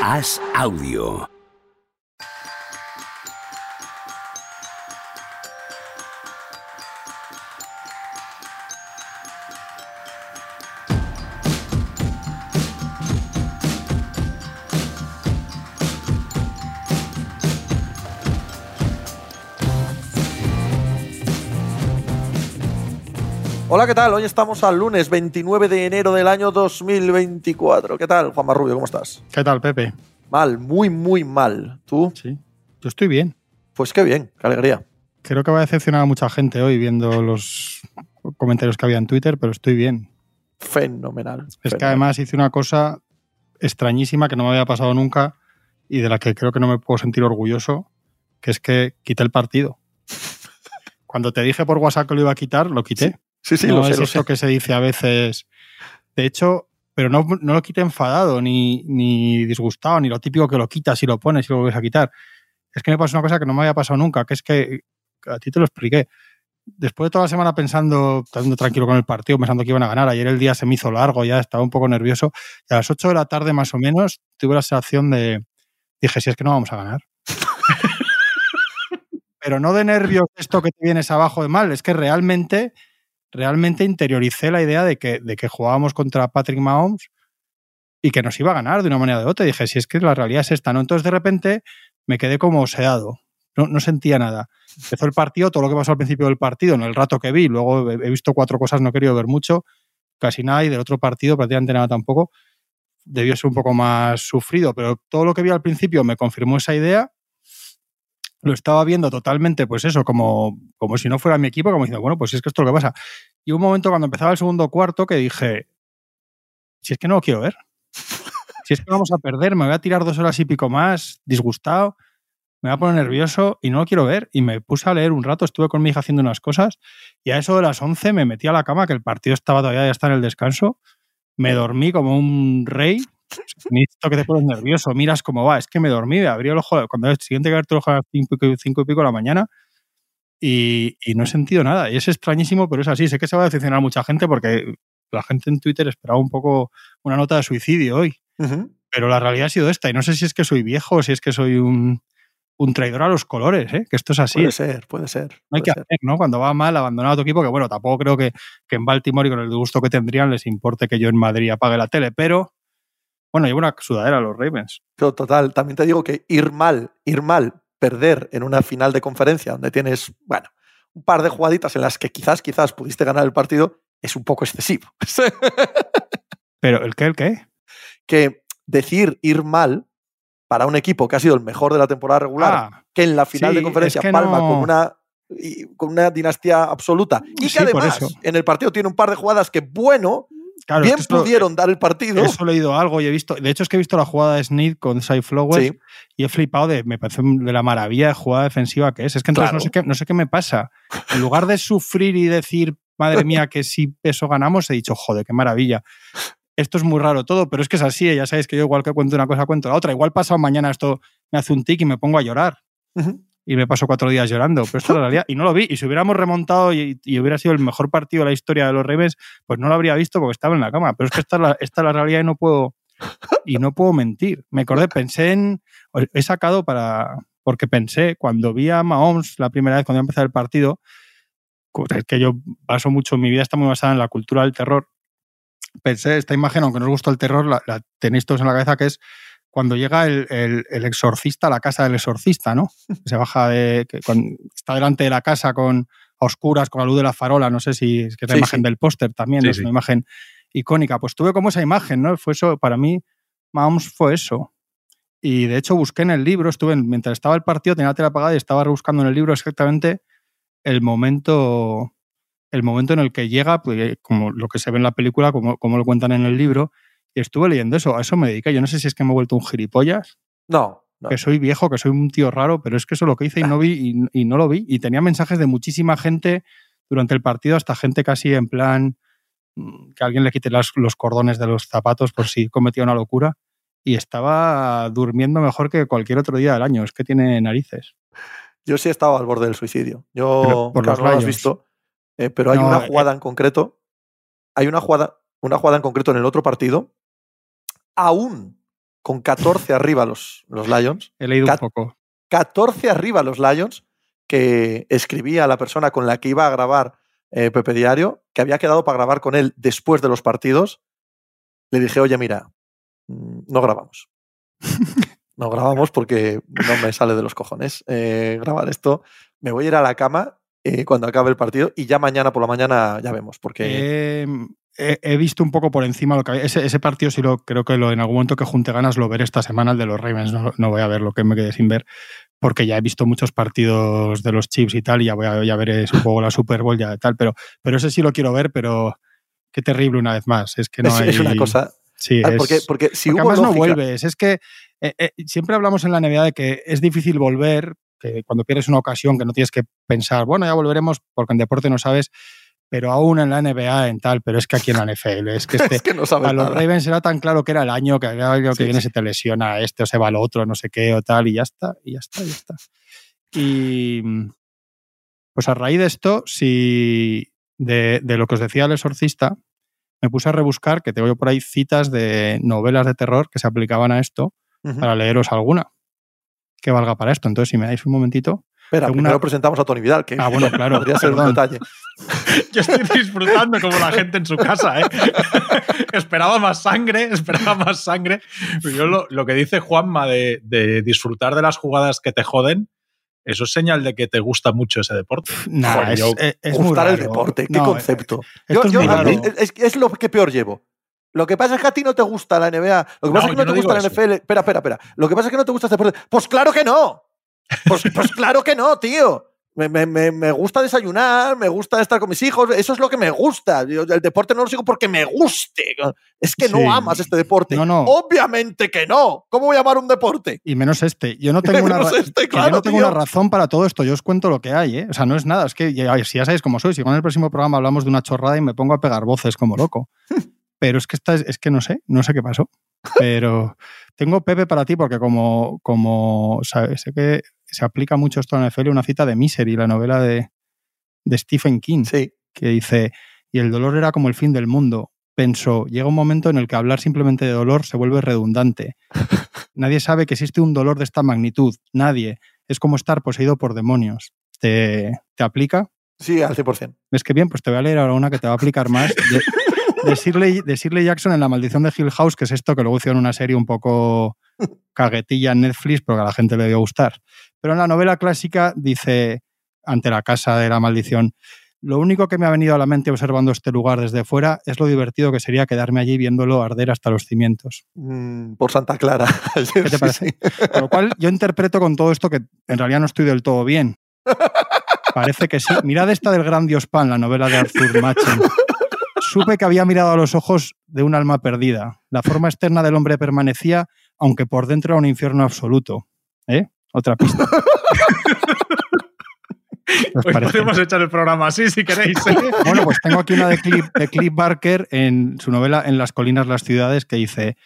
Haz audio. Hola, ¿qué tal? Hoy estamos al lunes 29 de enero del año 2024. ¿Qué tal, Juan Marrubio? ¿Cómo estás? ¿Qué tal, Pepe? Mal, muy, muy mal. ¿Tú? Sí. Yo estoy bien. Pues qué bien, qué alegría. Creo que va a decepcionar a mucha gente hoy viendo los comentarios que había en Twitter, pero estoy bien. Fenomenal. Es que además hice una cosa extrañísima que no me había pasado nunca y de la que creo que no me puedo sentir orgulloso, que es que quité el partido. Cuando te dije por WhatsApp que lo iba a quitar, lo quité. Sí, sí, no lo sé, es lo eso sé. que se dice a veces. De hecho, pero no, no lo quité enfadado, ni, ni disgustado, ni lo típico que lo quitas y lo pones y lo vuelves a quitar. Es que me pasó una cosa que no me había pasado nunca, que es que a ti te lo expliqué. Después de toda la semana pensando, estando tranquilo con el partido, pensando que iban a ganar, ayer el día se me hizo largo, ya estaba un poco nervioso, y a las 8 de la tarde más o menos tuve la sensación de, dije, si es que no vamos a ganar. pero no de nervios, esto que te vienes abajo de mal, es que realmente realmente interioricé la idea de que, de que jugábamos contra Patrick Mahomes y que nos iba a ganar de una manera o de otra. Y dije, si es que la realidad es esta, ¿no? Entonces de repente me quedé como sedado. No, no sentía nada. Empezó el partido, todo lo que pasó al principio del partido, en el rato que vi, luego he, visto cuatro cosas, no he querido ver mucho, casi nada, y del otro partido prácticamente nada tampoco. Debió ser un poco más sufrido, pero todo lo que vi al principio me confirmó esa idea lo estaba viendo totalmente, pues eso, como, como si no fuera mi equipo, como diciendo, bueno, pues es que esto es lo que pasa. Y un momento cuando empezaba el segundo cuarto que dije, si es que no lo quiero ver, si es que vamos a perder, me voy a tirar dos horas y pico más, disgustado, me voy a poner nervioso y no lo quiero ver. Y me puse a leer un rato, estuve con mi hija haciendo unas cosas y a eso de las 11 me metí a la cama, que el partido estaba todavía, ya está en el descanso, me dormí como un rey. Esto que te pones nervioso, miras cómo va. Es que me dormí, me abrí el ojo. Cuando el siguiente que abierto el ojo a las cinco, y- cinco y pico de la mañana y, y no he sentido nada. Y es extrañísimo, pero es así. Sé que se va a decepcionar mucha gente porque la gente en Twitter esperaba un poco una nota de suicidio hoy. Ujú. Pero la realidad ha sido esta. Y no sé si es que soy viejo o si es que soy un, un traidor a los colores, ¿eh? que esto es así. Puede ser, puede ser. No hay puede que ser. hacer, ¿no? Cuando va mal, abandonar a tu equipo, que bueno, tampoco creo que, que en Baltimore y con el gusto que tendrían les importe que yo en Madrid apague la tele, pero bueno, llevo una sudadera a los Ravens. Pero total, también te digo que ir mal, ir mal, perder en una final de conferencia donde tienes, bueno, un par de jugaditas en las que quizás, quizás pudiste ganar el partido, es un poco excesivo. Pero ¿el qué? ¿El qué? que decir ir mal para un equipo que ha sido el mejor de la temporada regular, Ah, que en la final sí, de conferencia es que palma no- con una y- con una dinastía absoluta y que Sí, además en el partido tiene un par de jugadas que bueno claro, bien es que eso- pudieron dar el partido Eso he leído algo y he visto. De hecho, es que he visto la jugada de Snead con Cy Flowers Sí. y he flipado de. Me parece de la maravilla de jugada defensiva que es. Es que entonces Claro. no, sé qué, no sé qué me pasa. En lugar de sufrir y decir, madre mía, que si eso ganamos, he dicho, joder, qué maravilla. Esto es muy raro todo, pero es que es así. Ya sabéis que yo, igual que cuento una cosa, cuento la otra. Igual pasado mañana esto me hace un tic y me pongo a llorar. Ujú. Y me paso cuatro días llorando. Pero esto es la realidad. Y no lo vi. Y si hubiéramos remontado y, y hubiera sido el mejor partido de la historia de los Ravens, pues no lo habría visto porque estaba en la cama. Pero es que esta es la, esta es la realidad y no puedo y no puedo mentir. Me acordé, pensé en. He sacado para. Porque pensé, cuando vi a Mahomes la primera vez, cuando empezar el partido, que yo baso mucho, mi vida está muy basada en la cultura del terror. Pensé, esta imagen, aunque no os gusta el terror, la, la tenéis todos en la cabeza, que es cuando llega el, el- el exorcista a la casa del exorcista, ¿no? Se baja de. que cuando está delante de la casa con a oscuras, con la luz de la farola, no sé si es que es la Sí, imagen sí. del póster también, es una imagen icónica. Pues tuve como esa imagen, ¿no? Fue eso, para mí, Mahomes fue eso. Y de hecho busqué en el libro, estuve, en- mientras estaba el partido, tenía la tele apagada y estaba rebuscando en el libro exactamente el momento, el momento en el que llega, pues, como lo que se ve en la película, como, como lo cuentan en el libro, y estuve leyendo eso, a eso me dediqué. Yo no sé si es que me he vuelto un gilipollas, no, no. que soy viejo, que soy un tío raro, pero es que eso es lo que hice y no vi y, y no lo vi. Y tenía mensajes de muchísima gente durante el partido, hasta gente casi en plan mm, que alguien le quite las- los cordones de los zapatos por si cometía una locura. Y estaba durmiendo mejor que cualquier otro día del año. Es que tiene narices. Yo sí he estado al borde del suicidio. Yo, Pero por claro, los no lo has visto, eh, pero hay No, una eh, jugada en concreto. Hay una jugada, una jugada en concreto en el otro partido. Aún con 14 arriba los, los Lions. He leído un poco. 14 arriba los Lions, que escribía a la persona con la que iba a grabar eh, Pepe Diario, que había quedado para grabar con él después de los partidos. Le dije, oye, mira, mm, no grabamos. No grabamos porque no me sale de los cojones eh, grabar esto. Me voy a ir a la cama eh, cuando acabe el partido y ya mañana por la mañana ya vemos, porque Eh, he, he visto un poco por encima lo que había. Ese, ese partido sí lo creo que lo, en algún momento que junte ganas lo veré esta semana, el de los Ravens. No, no voy a ver lo que me quede sin ver, porque ya he visto muchos partidos de los Chiefs y tal, y ya voy a ya veré supongo la Super Bowl ya tal, pero, pero ese sí lo quiero ver, pero qué terrible una vez más. Es que no es, hay. es una cosa. Sí, Ah, es- porque, porque si porque hubo además no lógica- vuelves. Es que eh, eh, siempre hablamos en la NBA de que es difícil volver, que cuando pierdes una ocasión que no tienes que pensar, bueno, ya volveremos porque en deporte no sabes, pero aún en la NBA en tal, pero es que aquí en la NFL es que este, es que no sabes a los nada. Ravens era tan claro que era el año que el año que Sí, viene sí. se te lesiona este o se va el otro, no sé qué o tal, y ya está, y ya está, y ya está. Y pues a raíz de esto, si de, de lo que os decía el exorcista, me puse a rebuscar, que tengo yo por ahí citas de novelas de terror que se aplicaban a esto, para leeros alguna que valga para esto. Entonces, si me dais un momentito. Espera, tengo primero una- presentamos a Tony Vidal, que Ah, bueno, claro, podría ser un detalle. Yo estoy disfrutando como la gente en su casa, ¿eh? esperaba más sangre, esperaba más sangre. Yo lo, lo que dice Juanma de, de disfrutar de las jugadas que te joden, eso es señal de que te gusta mucho ese deporte. Nah, Joder, es, yo- es- es muy Gustar el deporte, qué No, concepto. esto Yo- es yo- es, es- es lo que peor llevo. Lo que pasa es que a ti no te gusta la NBA. Lo que No, pasa es que no te gusta la. NFL. Espera, espera, espera. Lo que pasa es que no te gusta este deporte. Pues claro que no. Pues, pues claro que no, tío. Me, me- me- gusta desayunar, me gusta estar con mis hijos, eso es lo que me gusta. Yo el deporte no lo sigo porque me guste. Es que Sí. no amas este deporte. No, no. Obviamente que no. ¿Cómo voy a amar un deporte? Y menos este. Yo no tengo, una, este, que yo claro, no tengo una razón para todo esto. Yo os cuento lo que hay, ¿eh? O sea, no es nada. Es que ya, si ya sabéis cómo soy. Si con el próximo programa hablamos de una chorrada y me pongo a pegar voces como loco. Pero es que esta es, es que no sé, no sé qué pasó. Pero tengo Pepe para ti porque como, como sabes, sé que se aplica mucho esto en la NFL, una cita de Misery, la novela de, de Stephen King, Sí. que dice, y el dolor era como el fin del mundo. Pensó, llega un momento en el que hablar simplemente de dolor se vuelve redundante. Nadie sabe que existe un dolor de esta magnitud. Nadie. Es como estar poseído por demonios. ¿Te, te aplica? Sí, al 100%. ¿Ves que bien? Pues te voy a leer ahora una que te va a aplicar más. De, de Shirley, de Shirley Jackson en La maldición de Hill House, que es esto que luego hicieron una serie un poco caguetilla en Netflix, porque a la gente le debió gustar. Pero en la novela clásica dice, ante la casa de la maldición, lo único que me ha venido a la mente observando este lugar desde fuera es lo divertido que sería quedarme allí viéndolo arder hasta los cimientos. Mm, por Santa Clara. ¿Qué te parece? Con lo cual, yo interpreto con todo esto que en realidad no estoy del todo bien. Parece que sí. Mirad esta del gran Dios Pan, la novela de Arthur Machen. Supe que había mirado a los ojos de un alma perdida. La forma externa del hombre permanecía, aunque por dentro era un infierno absoluto. ¿Eh? Otra pista. ¿Os Hoy parece? podemos echar el programa así si queréis. ¿eh? Bueno, pues tengo aquí una de Cliff, de Cliff Barker en su novela En las colinas, las ciudades, que dice,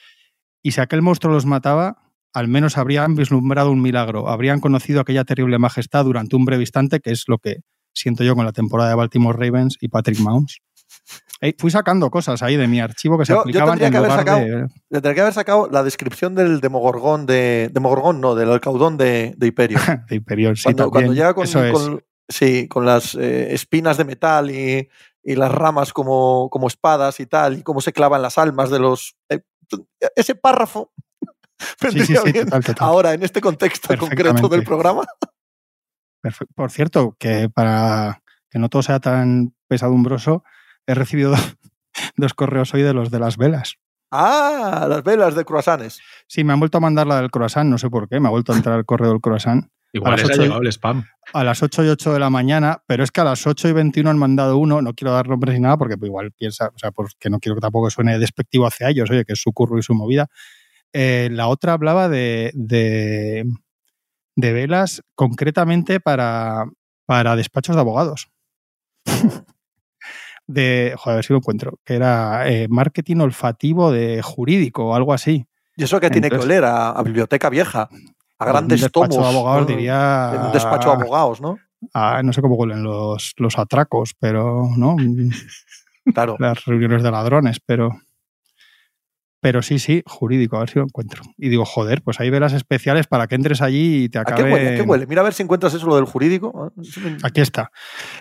y si aquel monstruo los mataba, al menos habrían vislumbrado un milagro, habrían conocido aquella terrible majestad durante un breve instante, que es lo que siento yo con la temporada de Baltimore Ravens y Patrick Mahomes. Ey, fui sacando cosas ahí de mi archivo que se Yo- yo aplicaban tendría en que lugar sacado- de... Tendría que haber sacado la descripción del Demogorgón de. Demogorgón, no, del alcaudón de, de Hiperio. de Imperial. Sí, cuando, llega con, Eso es. con- sí, con las eh, espinas de metal y, y las ramas como, como espadas y tal, y cómo se clavan las almas de los. eh, ese párrafo Sí, sí, vendría sí, bien total, total. ahora en este contexto concreto del programa. Por cierto, que para que no todo sea tan pesadumbroso, he recibido dos correos hoy de los de las velas. Ah, las velas de croissants. Sí, me han vuelto a mandar la del croissant, no sé por qué, me ha vuelto a entrar el correo del croissant Igual les ha llegado el spam. a las 8 y 8 de la mañana, pero es que a las 8 y 21 han mandado uno, no quiero dar nombres ni nada porque pues, igual piensa, o sea, porque no quiero que tampoco suene despectivo hacia ellos, oye, que es su curro y su movida. Eh, la otra hablaba de, de, de velas concretamente para, para despachos de abogados. de, joder, a ver si lo encuentro, que era eh, marketing olfativo de jurídico o algo así. Y eso que tiene que oler a, a biblioteca vieja, a Un grandes despacho tomos. de abogados ¿no? diría. En un despacho de abogados, ¿no? a- no sé cómo huelen los, los atracos, pero no Claro. las reuniones de ladrones, pero Pero sí, sí, jurídico, a ver si lo encuentro. Y digo, joder, pues hay velas especiales para que entres allí y te ¿A acabe. qué huele? ¿A qué huele? Mira a ver si encuentras eso lo del jurídico. Ah, Aquí está.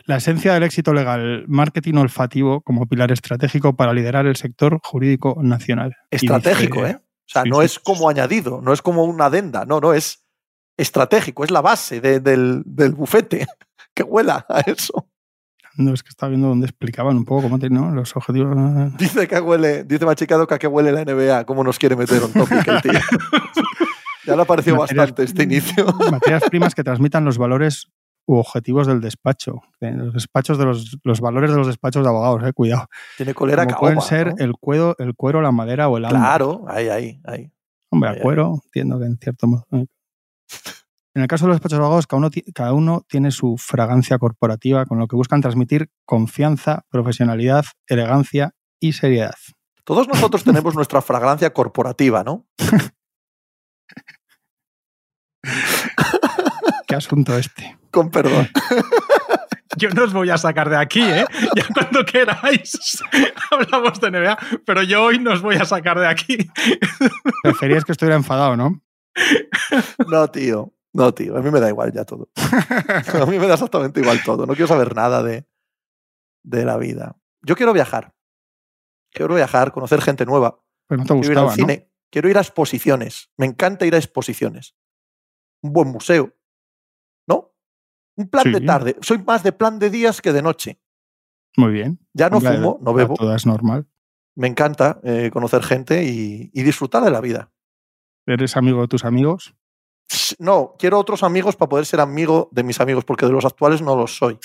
La esencia del éxito legal, marketing olfativo como pilar estratégico para liderar el sector jurídico nacional. Estratégico, dice- ¿eh? O sea, Sí, no sí, es como añadido, no es como una adenda, no, no, es estratégico, es la base de- del, del bufete. que huela a eso. No, es que estaba viendo donde explicaban un poco cómo te- ¿no? los objetivos. Dice que huele, dice Machicado que a qué huele la NBA, cómo nos quiere meter un topic el tío. ya le ha parecido Materias- bastante este inicio. Materias primas que transmitan los valores u objetivos del despacho. Eh, Los despachos de los, los valores de los despachos de abogados, eh, cuidado. Tiene colera Como pueden caoba, ser ¿no? el, cuero, el cuero, la madera o el ámbar. Claro, ahí, ahí, ahí. Hombre, Ahí, a cuero, entiendo que en cierto modo. En el caso de los despachos de abogados, cada uno, cada uno tiene su fragancia corporativa, con lo que buscan transmitir confianza, profesionalidad, elegancia y seriedad. Todos nosotros tenemos nuestra fragancia corporativa, ¿no? ¿Qué asunto este? Con perdón. Yo no os voy a sacar de aquí, ¿eh? Ya cuando queráis hablamos de NBA, pero yo hoy no os voy a sacar de aquí. Preferías que estuviera enfadado, ¿no? No, tío. No, tío. A mí me da igual ya todo. A mí me da exactamente igual todo. No quiero saber nada de, de la vida. Yo quiero viajar. Quiero viajar, conocer gente nueva. Pues no te Quiero ir al gustaba, ¿no? cine. Quiero ir a exposiciones. Me encanta ir a exposiciones. Un buen museo. ¿No? Un plan de tarde. Soy más de plan de días que de noche. Muy bien. Ya no Hombre, fumo, no bebo. Todas normal. Me encanta eh, conocer gente y, y disfrutar de la vida. ¿Eres amigo de tus amigos? No, quiero otros amigos para poder ser amigo de mis amigos, porque de los actuales no los soy.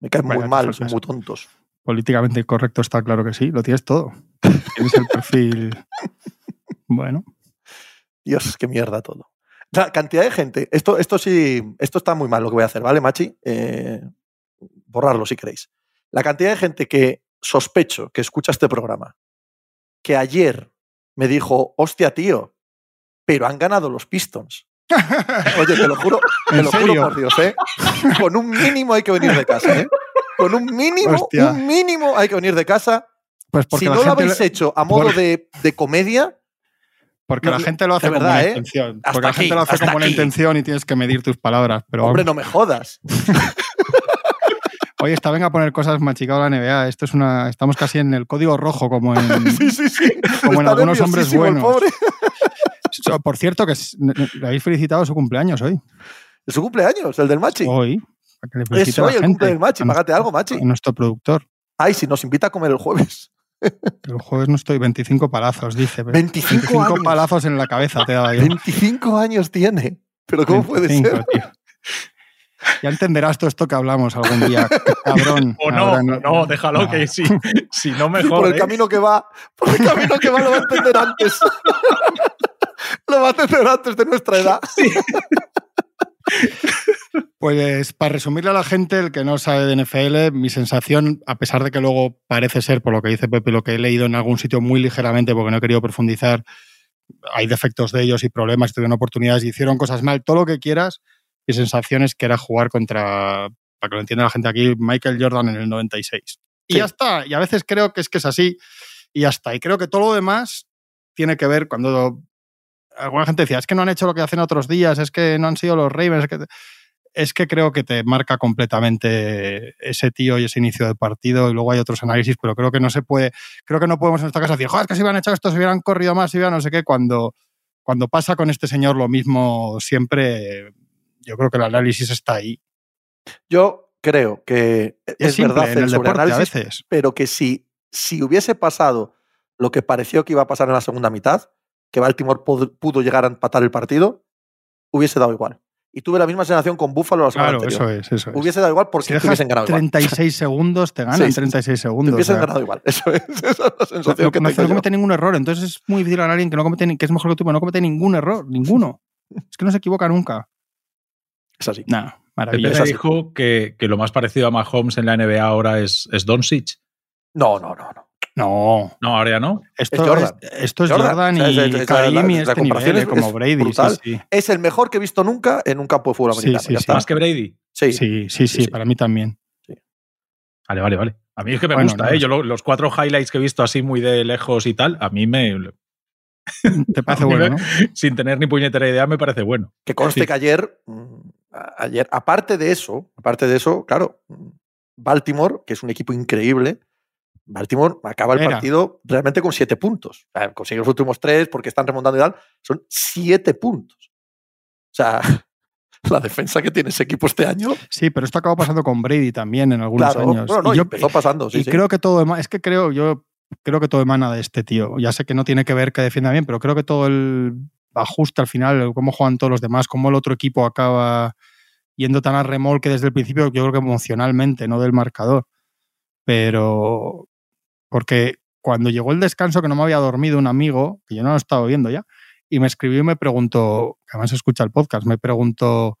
Me caen Vaya, muy mal, son muy tontos. Políticamente correcto está claro que sí. Lo tienes todo. Tienes el perfil. Bueno, Dios, qué mierda todo. La cantidad de gente. Esto, esto sí, esto está muy mal lo que voy a hacer, ¿vale, Machi? Eh, borrarlo si queréis. La cantidad de gente que sospecho que escucha este programa, que ayer me dijo, hostia, tío, pero han ganado los Pistons. Oye, te lo juro, te ¿En lo juro por Dios, ¿eh? Con un mínimo hay que venir de casa, ¿eh? Con un mínimo, Hostia. un mínimo hay que venir de casa. pues porque si no lo habéis le- hecho a modo por- de, de comedia, Porque No, la gente lo hace verdad, buena ¿eh? intención. Hasta Porque la gente lo hace con buena aquí. intención y tienes que medir tus palabras. Pero hombre, no me jodas. Oye, está venga a poner cosas machicado la NBA. Esto es una. Estamos casi en el código rojo, como en. Sí, sí, sí. Como en algunos hombres nerviosísimo el buenos. pobre. So- Por cierto, que es- le habéis felicitado su cumpleaños hoy. Es su cumpleaños, el del Machi. Hoy. Que le es hoy el gente, cumple del Machi. Págate algo, Machi. a nuestro productor. Ay, si nos invita a comer el jueves. El jueves no estoy 25 palazos, dice. 25 años. palazos en la cabeza te daba yo. 25 años tiene. Pero ¿cómo puede 25, ser? tío. Ya entenderás todo esto que hablamos algún día, cabrón. O no, Ahora o no, déjalo No. que si, si no por mejor. el ¿eh? camino que va, por el camino que va lo va a entender antes. lo va a entender antes de nuestra edad. Pues para resumirle a la gente, el que no sabe de NFL, mi sensación, a pesar de que luego parece ser, por lo que dice Pepe, lo que he leído en algún sitio muy ligeramente, porque no he querido profundizar, hay defectos de ellos y problemas, y tuvieron oportunidades y hicieron cosas mal, todo lo que quieras, mi sensación es que era jugar contra, para que lo entienda la gente aquí, Michael Jordan en el 96. Y Sí. ya está, y a veces creo que es que es así, y ya está. Y creo que todo lo demás tiene que ver cuando alguna gente decía, es que no han hecho lo que hacen otros días, es que no han sido los Ravens, es que, es que creo que te marca completamente ese tío y ese inicio de partido y luego hay otros análisis, pero creo que no se puede, creo que no podemos en esta casa decir, joder, es que si hubieran hecho esto, si hubieran corrido más, si hubieran no sé qué, cuando, cuando pasa con este señor lo mismo siempre, yo creo que el análisis está ahí. Yo creo que es, Es, simple verdad en el el deporte a veces. pero que si, si hubiese pasado lo que pareció que iba a pasar en la segunda mitad, que Baltimore pudo, pudo llegar a empatar el partido, hubiese dado igual. Y tuve la misma sensación con Buffalo la semana Claro, anterior. eso es, eso es. Hubiese dado igual porque si te dejas hubiesen ganado igual. 36 segundos, te ganan Sí, sí, sí. 36 Te segundos. hubiesen o sea, ganado igual. Eso es, esa es la no, sensación que no- tengo no yo. comete ningún error. Entonces es muy difícil ganar a alguien que, no comete, que es mejor que tú, pero no comete ningún error. Ninguno. Es que no se equivoca nunca. Es así. Nah, Pepe maravilloso. dijo que, que lo más parecido a Mahomes en la NBA ahora es, es Doncic. No, no, no, no. No, No, ahora ya no. esto Es Jordan. es, esto es Jordan. Jordan, O sea, y Karim la- y este comparación nivel, es- eh, como es Brady. Sí, brutal. sí. Es el mejor que he visto nunca en un campo de fútbol Sí, americano. sí, ya sí. está. Más que Brady. Sí. Sí, sí, sí, Sí, sí. para mí también. Vale, vale, vale. A mí es que me Bueno, gusta, no, ¿eh? no Yo lo- los cuatro highlights que he visto así muy de lejos y tal, a mí me. Te parece bueno, ¿no? Sin tener ni puñetera idea, me parece bueno. Que conste Sí. que ayer, mm, ayer, aparte de eso, aparte de eso, claro, mm, Baltimore, que es un equipo increíble, Baltimore acaba el partido realmente con siete puntos. O sea, los últimos tres porque están remontando y tal. Son siete puntos. O sea, la defensa que tiene ese equipo este año. Sí, pero esto acabó pasando con Brady también en algunos claro, años. bueno, no, Y yo- empezó pasando. Sí, y sí. creo que todo es que creo yo creo que todo emana de este tío. Ya sé que no tiene que ver que defienda bien, pero creo que todo el ajuste al final, cómo juegan todos los demás, cómo el otro equipo acaba yendo tan a remolque desde el principio, yo creo que emocionalmente, no del marcador. Pero porque cuando llegó el descanso que no me había dormido un amigo, que yo no lo estaba viendo ya, y me escribió y me preguntó, que además escucha el podcast, me preguntó,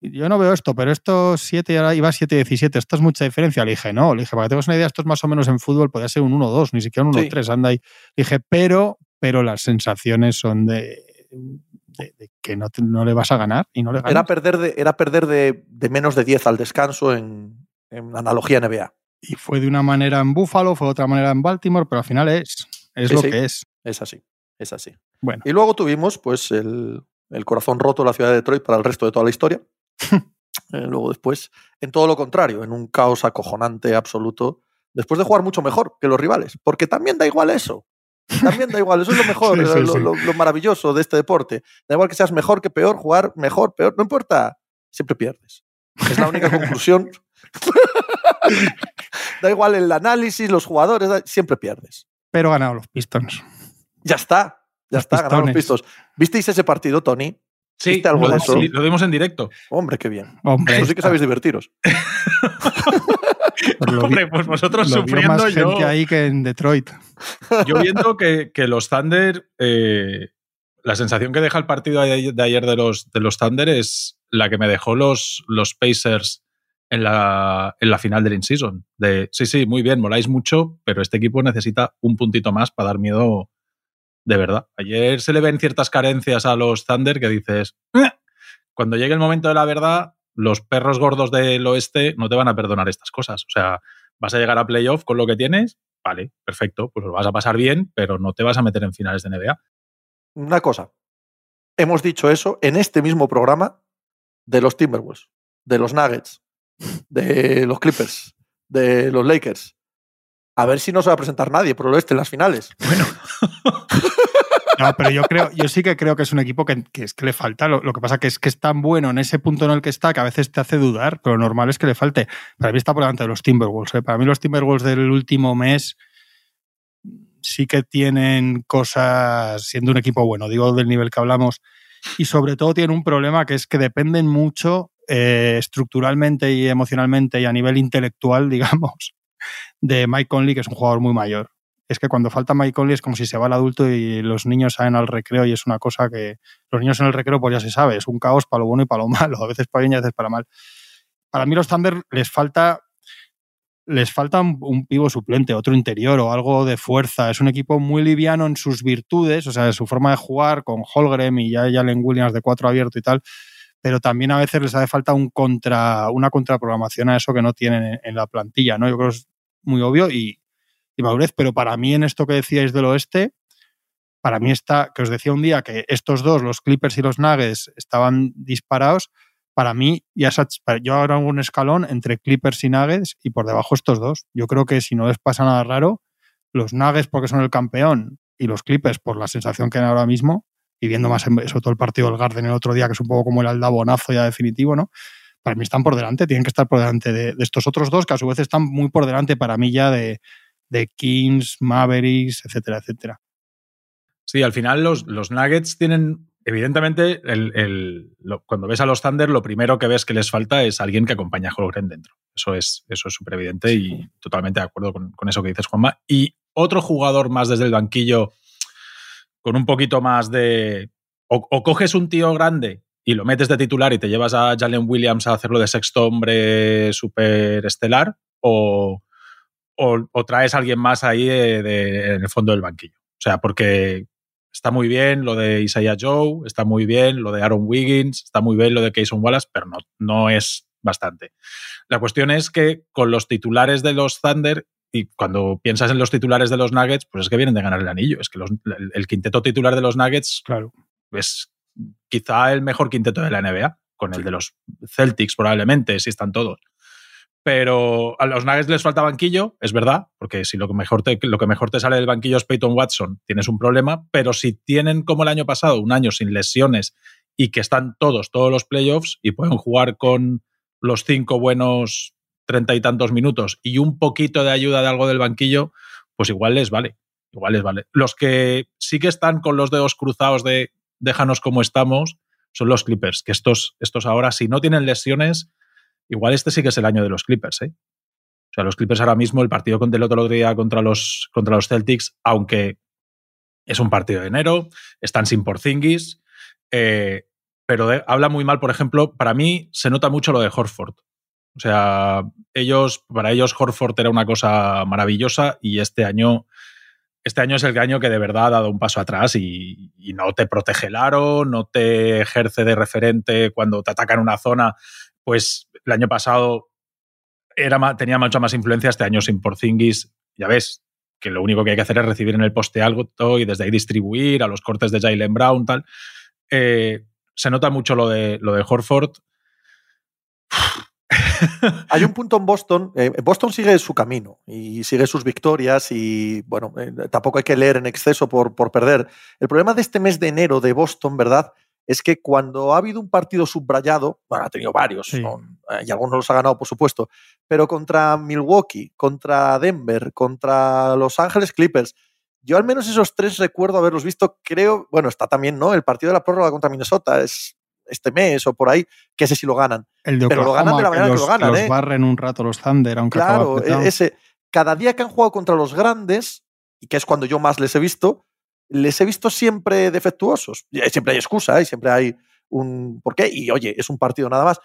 yo no veo esto, pero esto 7 y ahora iba 7-17, esto es mucha diferencia. Le dije, no, le dije, para que tengas una idea, esto es más o menos en fútbol, podría ser un 1-2, ni siquiera un Sí. 1-3, anda ahí. Le dije, pero, pero las sensaciones son de, de- de que no, te- no le vas a ganar y no le ganas. Era perder, de, era perder de, de menos de 10 al descanso en, en analogía NBA. Y fue de una manera en Buffalo, fue de otra manera en Baltimore, pero al final es, es Sí, lo sí. que es. Es así, es así. Bueno, Y luego tuvimos pues el, el corazón roto de la ciudad de Detroit para el resto de toda la historia. Eh, luego después, en todo lo contrario, en un caos acojonante absoluto, después de jugar mucho mejor que los rivales, porque también da igual eso. También da igual, eso es lo mejor, Sí, sí, lo, sí. lo- lo maravilloso de este deporte. Da igual que seas mejor que peor, jugar mejor, peor, no importa, siempre pierdes. Es la única conclusión. da igual el análisis, los jugadores, da- siempre pierdes. pero ganaron los Pistons. Ya está, ya Los está, ganaron los Pistones. pistos. ¿Visteis ese partido, Tony? Sí, ¿Viste algo lo, de eso? sí, lo dimos en directo. Hombre, qué bien. Hombre, Eso sí que sabéis divertiros. pues Hombre, pues vosotros lo sufriendo más yo. gente ahí que en Detroit. Yo viendo que, que los Thunder, eh, la sensación que deja el partido de de ayer de los, de los Thunder es la que me dejó los, los Pacers en la, en la final del in-season. De, sí, sí, muy bien, moláis mucho, pero este equipo necesita un puntito más para dar miedo de verdad. Ayer se le ven ciertas carencias a los Thunder que dices, "Eh". cuando llegue el momento de la verdad, los perros gordos del oeste no te van a perdonar estas cosas. O sea, vas a llegar a playoff con lo que tienes, vale, perfecto, pues lo vas a pasar bien, pero no te vas a meter en finales de NBA. Una cosa. Hemos dicho eso en este mismo programa de los Timberwolves, de los Nuggets, de los Clippers, de los Lakers. A ver si no se va a presentar nadie por el oeste en las finales. No, pero yo creo, yo sí que creo que es un equipo que, es que le falta. Lo, lo que pasa que es que es tan bueno en ese punto en el que está que a veces te hace dudar, pero lo normal es que le falte. Para mí está por delante de los Timberwolves. ¿eh? Para mí los Timberwolves del último mes sí que tienen cosas, siendo un equipo bueno, digo del nivel que hablamos, y sobre todo tienen un problema que es que dependen mucho eh, estructuralmente y emocionalmente y a nivel intelectual, digamos, de Mike Conley, que es un jugador muy mayor es que cuando falta Mike Conley es como si se va el adulto y los niños salen al recreo y es una cosa que los niños en el recreo pues ya se sabe, es un caos para lo bueno y para lo malo, a veces para bien y a veces para mal. Para mí los Thunder les falta les falta un, pivo suplente, otro interior o algo de fuerza. Es un equipo muy liviano en sus virtudes, o sea, en su forma de jugar con Holgren y ya Allen Williams de cuatro abierto y tal, pero también a veces les hace falta un contra, una contraprogramación a eso que no tienen en, la plantilla, ¿no? Yo creo que es muy obvio y, y madurez, pero para mí en esto que decíais del oeste, para mí está, que os decía un día que estos dos, los Clippers y los Nuggets, estaban disparados, para mí ya yo ahora hago un escalón entre Clippers y Nuggets y por debajo estos dos. Yo creo que si no les pasa nada raro, los Nuggets porque son el campeón y los Clippers por la sensación que hay ahora mismo, y viendo más eso todo el partido del Garden el otro día, que es un poco como el aldabonazo ya definitivo, ¿no? Para mí están por delante, tienen que estar por delante de, de estos otros dos, que a su vez están muy por delante para mí ya de, de Kings, Mavericks, etcétera, etcétera. Sí, al final los, los Nuggets tienen, evidentemente, el, el, lo, cuando ves a los Thunder, lo primero que ves que les falta es alguien que acompañe a Holgren dentro. Eso es eso es súper evidente sí. y totalmente de acuerdo con, con, eso que dices, Juanma. Y otro jugador más desde el banquillo con un poquito más de... O, coges un tío grande y lo metes de titular y te llevas a Jalen Williams a hacerlo de sexto hombre súper estelar, o, o, traes a alguien más ahí de, de, en el fondo del banquillo. O sea, porque está muy bien lo de Isaiah Joe, está muy bien lo de Aaron Wiggins, está muy bien lo de Cason Wallace, pero no, no es bastante. La cuestión es que con los titulares de los Thunder y cuando piensas en los titulares de los Nuggets, pues es que vienen de ganar el anillo. Es que los, el, el, quinteto titular de los Nuggets claro. es quizá el mejor quinteto de la NBA, con el de los Celtics probablemente, si están todos. Pero a los Nuggets les falta banquillo, es verdad, porque si lo que, mejor te, lo que mejor te sale del banquillo es Peyton Watson, tienes un problema, pero si tienen como el año pasado, un año sin lesiones y que están todos, todos los playoffs y pueden jugar con los cinco buenos treinta y tantos minutos y un poquito de ayuda de algo del banquillo, pues igual les vale. Igual les vale. Los que sí que están con los dedos cruzados de déjanos como estamos son los Clippers, que estos, estos ahora, si no tienen lesiones, igual este sí que es el año de los Clippers. ¿eh? O sea, los Clippers ahora mismo, el partido del otro día contra los, contra los Celtics, aunque es un partido de enero, están sin Porzingis, eh, pero habla muy mal, por ejemplo, para mí se nota mucho lo de Horford. O sea, ellos, para ellos Horford era una cosa maravillosa y este año, este año es el año que de verdad ha dado un paso atrás y, no te protege el aro, no te ejerce de referente cuando te atacan una zona. Pues el año pasado era, tenía mucha más influencia, este año sin Porzingis, ya ves, que lo único que hay que hacer es recibir en el poste algo y desde ahí distribuir a los cortes de Jalen Brown, tal. Eh, se nota mucho lo de, lo de Horford. Hay un punto en Boston. Eh, Boston sigue su camino y sigue sus victorias y, bueno, eh, tampoco hay que leer en exceso por, por, perder. El problema de este mes de enero de Boston, ¿verdad? Es que cuando ha habido un partido subrayado, bueno, ha tenido varios, sí. ¿no? y algunos los ha ganado, por supuesto, pero contra Milwaukee, contra Denver, contra Los Ángeles Clippers, yo al menos esos tres recuerdo haberlos visto, creo, bueno, está también, ¿no? El partido de la prórroga contra Minnesota es este mes o por ahí, que ese sí lo ganan. El de Pero lo ganan de la manera que, los, que lo ganan, que ¿eh? los barren un rato los Thunder, aunque Claro, ese, cada día que han jugado contra los grandes, y que es cuando yo más les he visto, les he visto siempre defectuosos. Siempre hay excusa, ¿eh? siempre hay un porqué, y oye, es un partido nada más.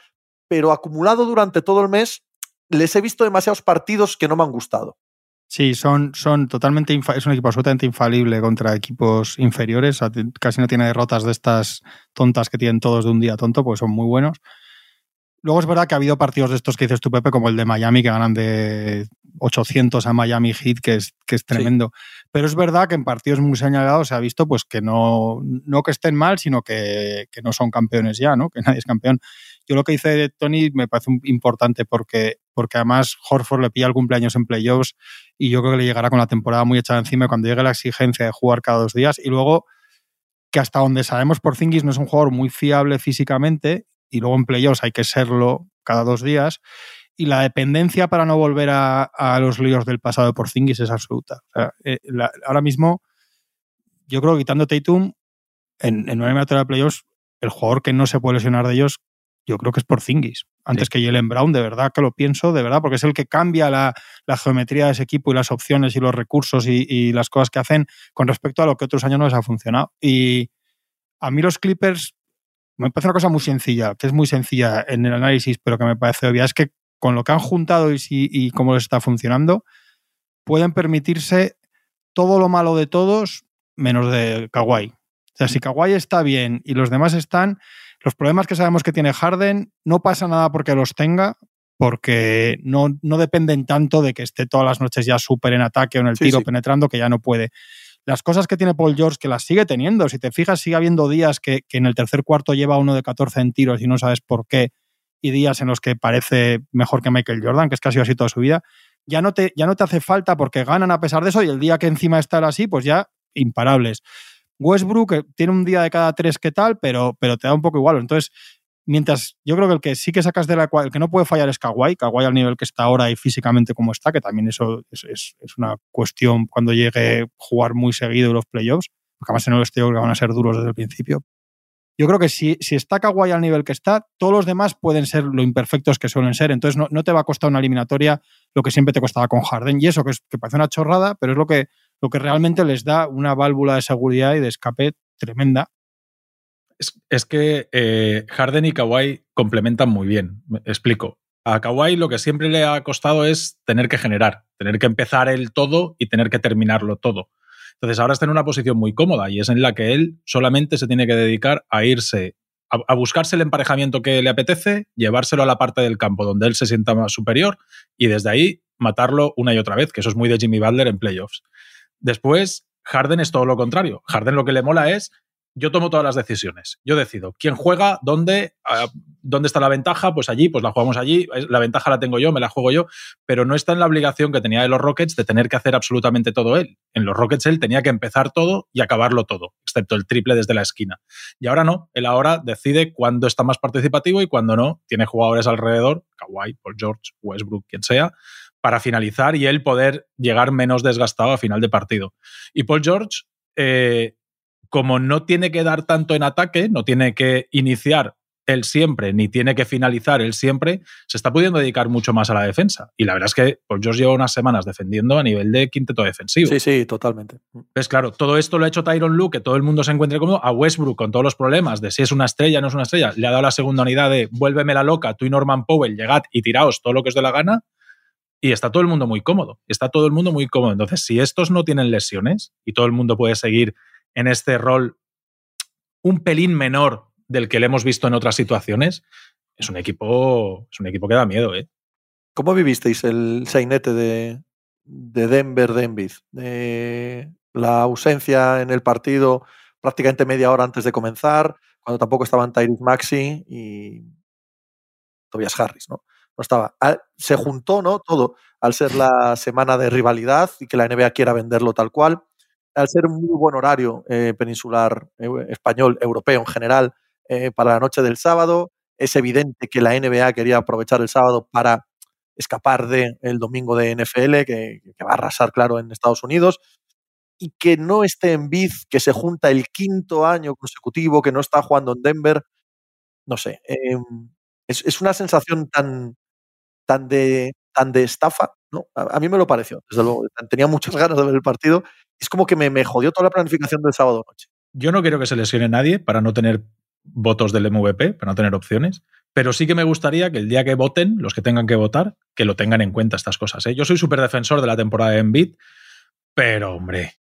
Pero acumulado durante todo el mes, les he visto demasiados partidos que no me han gustado. Sí, son, son totalmente es un equipo absolutamente infalible contra equipos inferiores. Casi no tiene derrotas de estas tontas que tienen todos de un día tonto, porque son muy buenos. Luego es verdad que ha habido partidos de estos que dices tú, Pepe, como el de Miami, que ganan de 800 a Miami Heat, que es, que es tremendo. Sí. Pero es verdad que en partidos muy señalados se ha visto pues que no, no que estén mal, sino que, que no son campeones ya, ¿no? que nadie es campeón. Yo lo que dice Tony me parece importante porque, porque además Horford le pilla el cumpleaños en playoffs y yo creo que le llegará con la temporada muy echada encima cuando llegue la exigencia de jugar cada dos días. Y luego que hasta donde sabemos por Zingis no es un jugador muy fiable físicamente y luego en playoffs hay que serlo cada dos días. Y la dependencia para no volver a, los líos del pasado de Porzingis es absoluta. Eh, ahora mismo, yo creo que quitando Tatum, en, en una eliminatoria de playoffs, el jugador que no se puede lesionar de ellos, yo creo que es Porzingis. Antes sí. que Jalen Brown, de verdad que lo pienso, de verdad, porque es el que cambia la, la geometría de ese equipo y las opciones y los recursos y, y, las cosas que hacen con respecto a lo que otros años no les ha funcionado. Y a mí los Clippers me parece una cosa muy sencilla, que es muy sencilla en el análisis, pero que me parece obvia, es que con lo que han juntado y, y cómo les está funcionando, pueden permitirse todo lo malo de todos menos de Kawhi. O sea, si Kawhi está bien y los demás están, los problemas que sabemos que tiene Harden no pasa nada porque los tenga, porque no, no dependen tanto de que esté todas las noches ya súper en ataque o en el sí, tiro sí. penetrando, que ya no puede. Las cosas que tiene Paul George, que las sigue teniendo, si te fijas, sigue habiendo días que, que en el tercer cuarto lleva uno de 14 en tiros y no sabes por qué, y días en los que parece mejor que Michael Jordan, que es casi así toda su vida, ya no te, ya no te hace falta porque ganan a pesar de eso y el día que encima estar así, pues ya imparables. Westbrook tiene un día de cada tres que tal, pero, pero te da un poco igual. Entonces, mientras yo creo que el que sí que sacas de la el que no puede fallar es Kawhi, Kawhi al nivel que está ahora y físicamente como está, que también eso es, es, una cuestión cuando llegue jugar muy seguido los playoffs, porque además en el este que van a ser duros desde el principio. Yo creo que si, si está Kawhi al nivel que está, todos los demás pueden ser lo imperfectos que suelen ser. Entonces no, no te va a costar una eliminatoria lo que siempre te costaba con Harden. Y eso, que, es, que parece una chorrada, pero es lo que, lo que realmente les da una válvula de seguridad y de escape tremenda. Es, que eh, Harden y Kawhi complementan muy bien. Explico. A Kawhi lo que siempre le ha costado es tener que generar, tener que empezar el todo y tener que terminarlo todo. Entonces ahora está en una posición muy cómoda y es en la que él solamente se tiene que dedicar a irse, a, a, buscarse el emparejamiento que le apetece, llevárselo a la parte del campo donde él se sienta más superior y desde ahí matarlo una y otra vez, que eso es muy de Jimmy Butler en playoffs. Después, Harden es todo lo contrario. Harden lo que le mola es yo tomo todas las decisiones. Yo decido quién juega, dónde, dónde está la ventaja, pues allí, pues la jugamos allí. La ventaja la tengo yo, me la juego yo, pero no está en la obligación que tenía de los Rockets de tener que hacer absolutamente todo él. En los Rockets él tenía que empezar todo y acabarlo todo, excepto el triple desde la esquina. Y ahora no, él ahora decide cuándo está más participativo y cuándo no. Tiene jugadores alrededor, Kawhi, Paul George, Westbrook, quien sea, para finalizar y él poder llegar menos desgastado a final de partido. Y Paul George eh, como no tiene que dar tanto en ataque, no tiene que iniciar él siempre, ni tiene que finalizar él siempre, se está pudiendo dedicar mucho más a la defensa. Y la verdad es que pues, George lleva unas semanas defendiendo a nivel de quinteto defensivo. Sí, sí, totalmente. Es claro, todo esto lo ha hecho Tyron Luke, que todo el mundo se encuentre cómodo. A Westbrook, con todos los problemas de si es una estrella, no es una estrella, le ha dado la segunda unidad de vuélveme la loca, tú y Norman Powell, llegad y tiraos todo lo que os dé la gana. Y está todo el mundo muy cómodo. Está todo el mundo muy cómodo. Entonces, si estos no tienen lesiones y todo el mundo puede seguir en este rol un pelín menor del que le hemos visto en otras situaciones, es un equipo, es un equipo que da miedo. ¿eh? ¿Cómo vivisteis el sainete de, de Denver de Envid? De la ausencia en el partido prácticamente media hora antes de comenzar, cuando tampoco estaban Tyrese Maxi y Tobias Harris, ¿no? Estaba. Se juntó, ¿no? Todo al ser la semana de rivalidad y que la NBA quiera venderlo tal cual al ser un muy buen horario eh, peninsular, eh, español, europeo en general, eh, para la noche del sábado, es evidente que la NBA quería aprovechar el sábado para escapar del el domingo de NFL, que, va a arrasar, claro, en Estados Unidos, y que no esté en Biz, que se junta el quinto año consecutivo, que no está jugando en Denver, no sé, em, es, una sensación tan, tan, de, tan de estafa, ¿no? A, mí me lo pareció, desde luego, tenía muchas ganas de ver el partido es como que me, me jodió toda la planificación del sábado noche. Yo no quiero que se lesione nadie para no tener votos del MVP, para no tener opciones, pero sí que me gustaría que el día que voten, los que tengan que votar, que lo tengan en cuenta estas cosas. ¿eh? Yo soy súper defensor de la temporada de Embiid, pero hombre,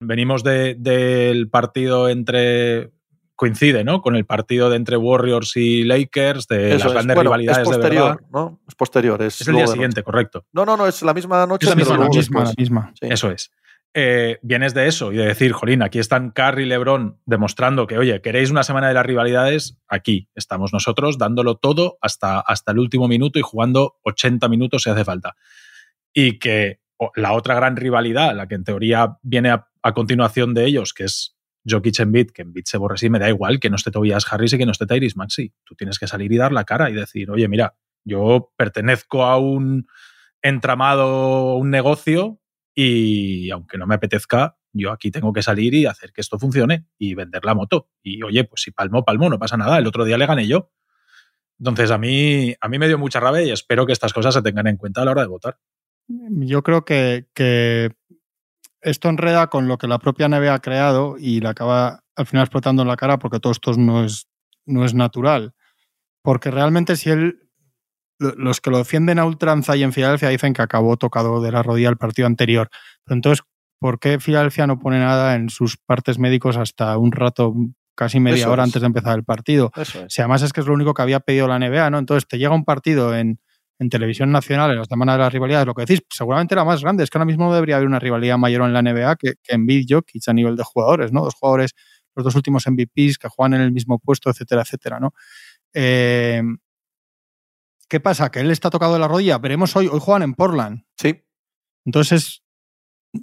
venimos del partido entre coincide, ¿no? Con el partido de entre Warriors y Lakers, de las grandes rivalidades es posterior, de ¿no? Es posterior. Es, el día siguiente, correcto. No, no, no, es la misma noche. Es la misma, noche, la misma. Eso es. Eh, vienes de eso y de decir, Jolín, aquí están Carrie y Lebron demostrando que, oye, queréis una semana de las rivalidades, aquí estamos nosotros dándolo todo hasta, hasta el último minuto y jugando 80 minutos si hace falta. Y que la otra gran rivalidad, la que en teoría viene a, continuación de ellos, que es Jokic en Beat, que en Beat se borre sí, me da igual que no esté Tobias Harris y que no esté Tyrese Maxi. Tú tienes que salir y dar la cara y decir, oye, mira, yo pertenezco a un entramado, un negocio y aunque no me apetezca, yo aquí tengo que salir y hacer que esto funcione y vender la moto. Y oye, pues si palmo, palmo, no pasa nada. El otro día le gané yo. Entonces a mí, a mí me dio mucha rabia y espero que estas cosas se tengan en cuenta a la hora de votar. Yo creo que, que esto enreda con lo que la propia NBA ha creado y le acaba al final explotando en la cara porque todo esto no es, no es natural. Porque realmente si él los que lo defienden a ultranza y en Filadelfia dicen que acabó tocado de la rodilla el partido anterior. Pero entonces, ¿por qué Filadelfia no pone nada en sus partes médicos hasta un rato, casi media hora antes de empezar el partido? Si además es que es lo único que había pedido la NBA, ¿no? Entonces te llega un partido en, televisión nacional, en la semana de las rivalidades, lo que decís, seguramente la más grande. Es que ahora mismo no debería haber una rivalidad mayor en la NBA que, que en Bill Jokic a nivel de jugadores, ¿no? Dos jugadores, los dos últimos MVPs que juegan en el mismo puesto, etcétera, etcétera, ¿no? Eh, ¿Qué pasa? Que él está tocado de la rodilla. Veremos hoy, hoy juegan en Portland. Sí. Entonces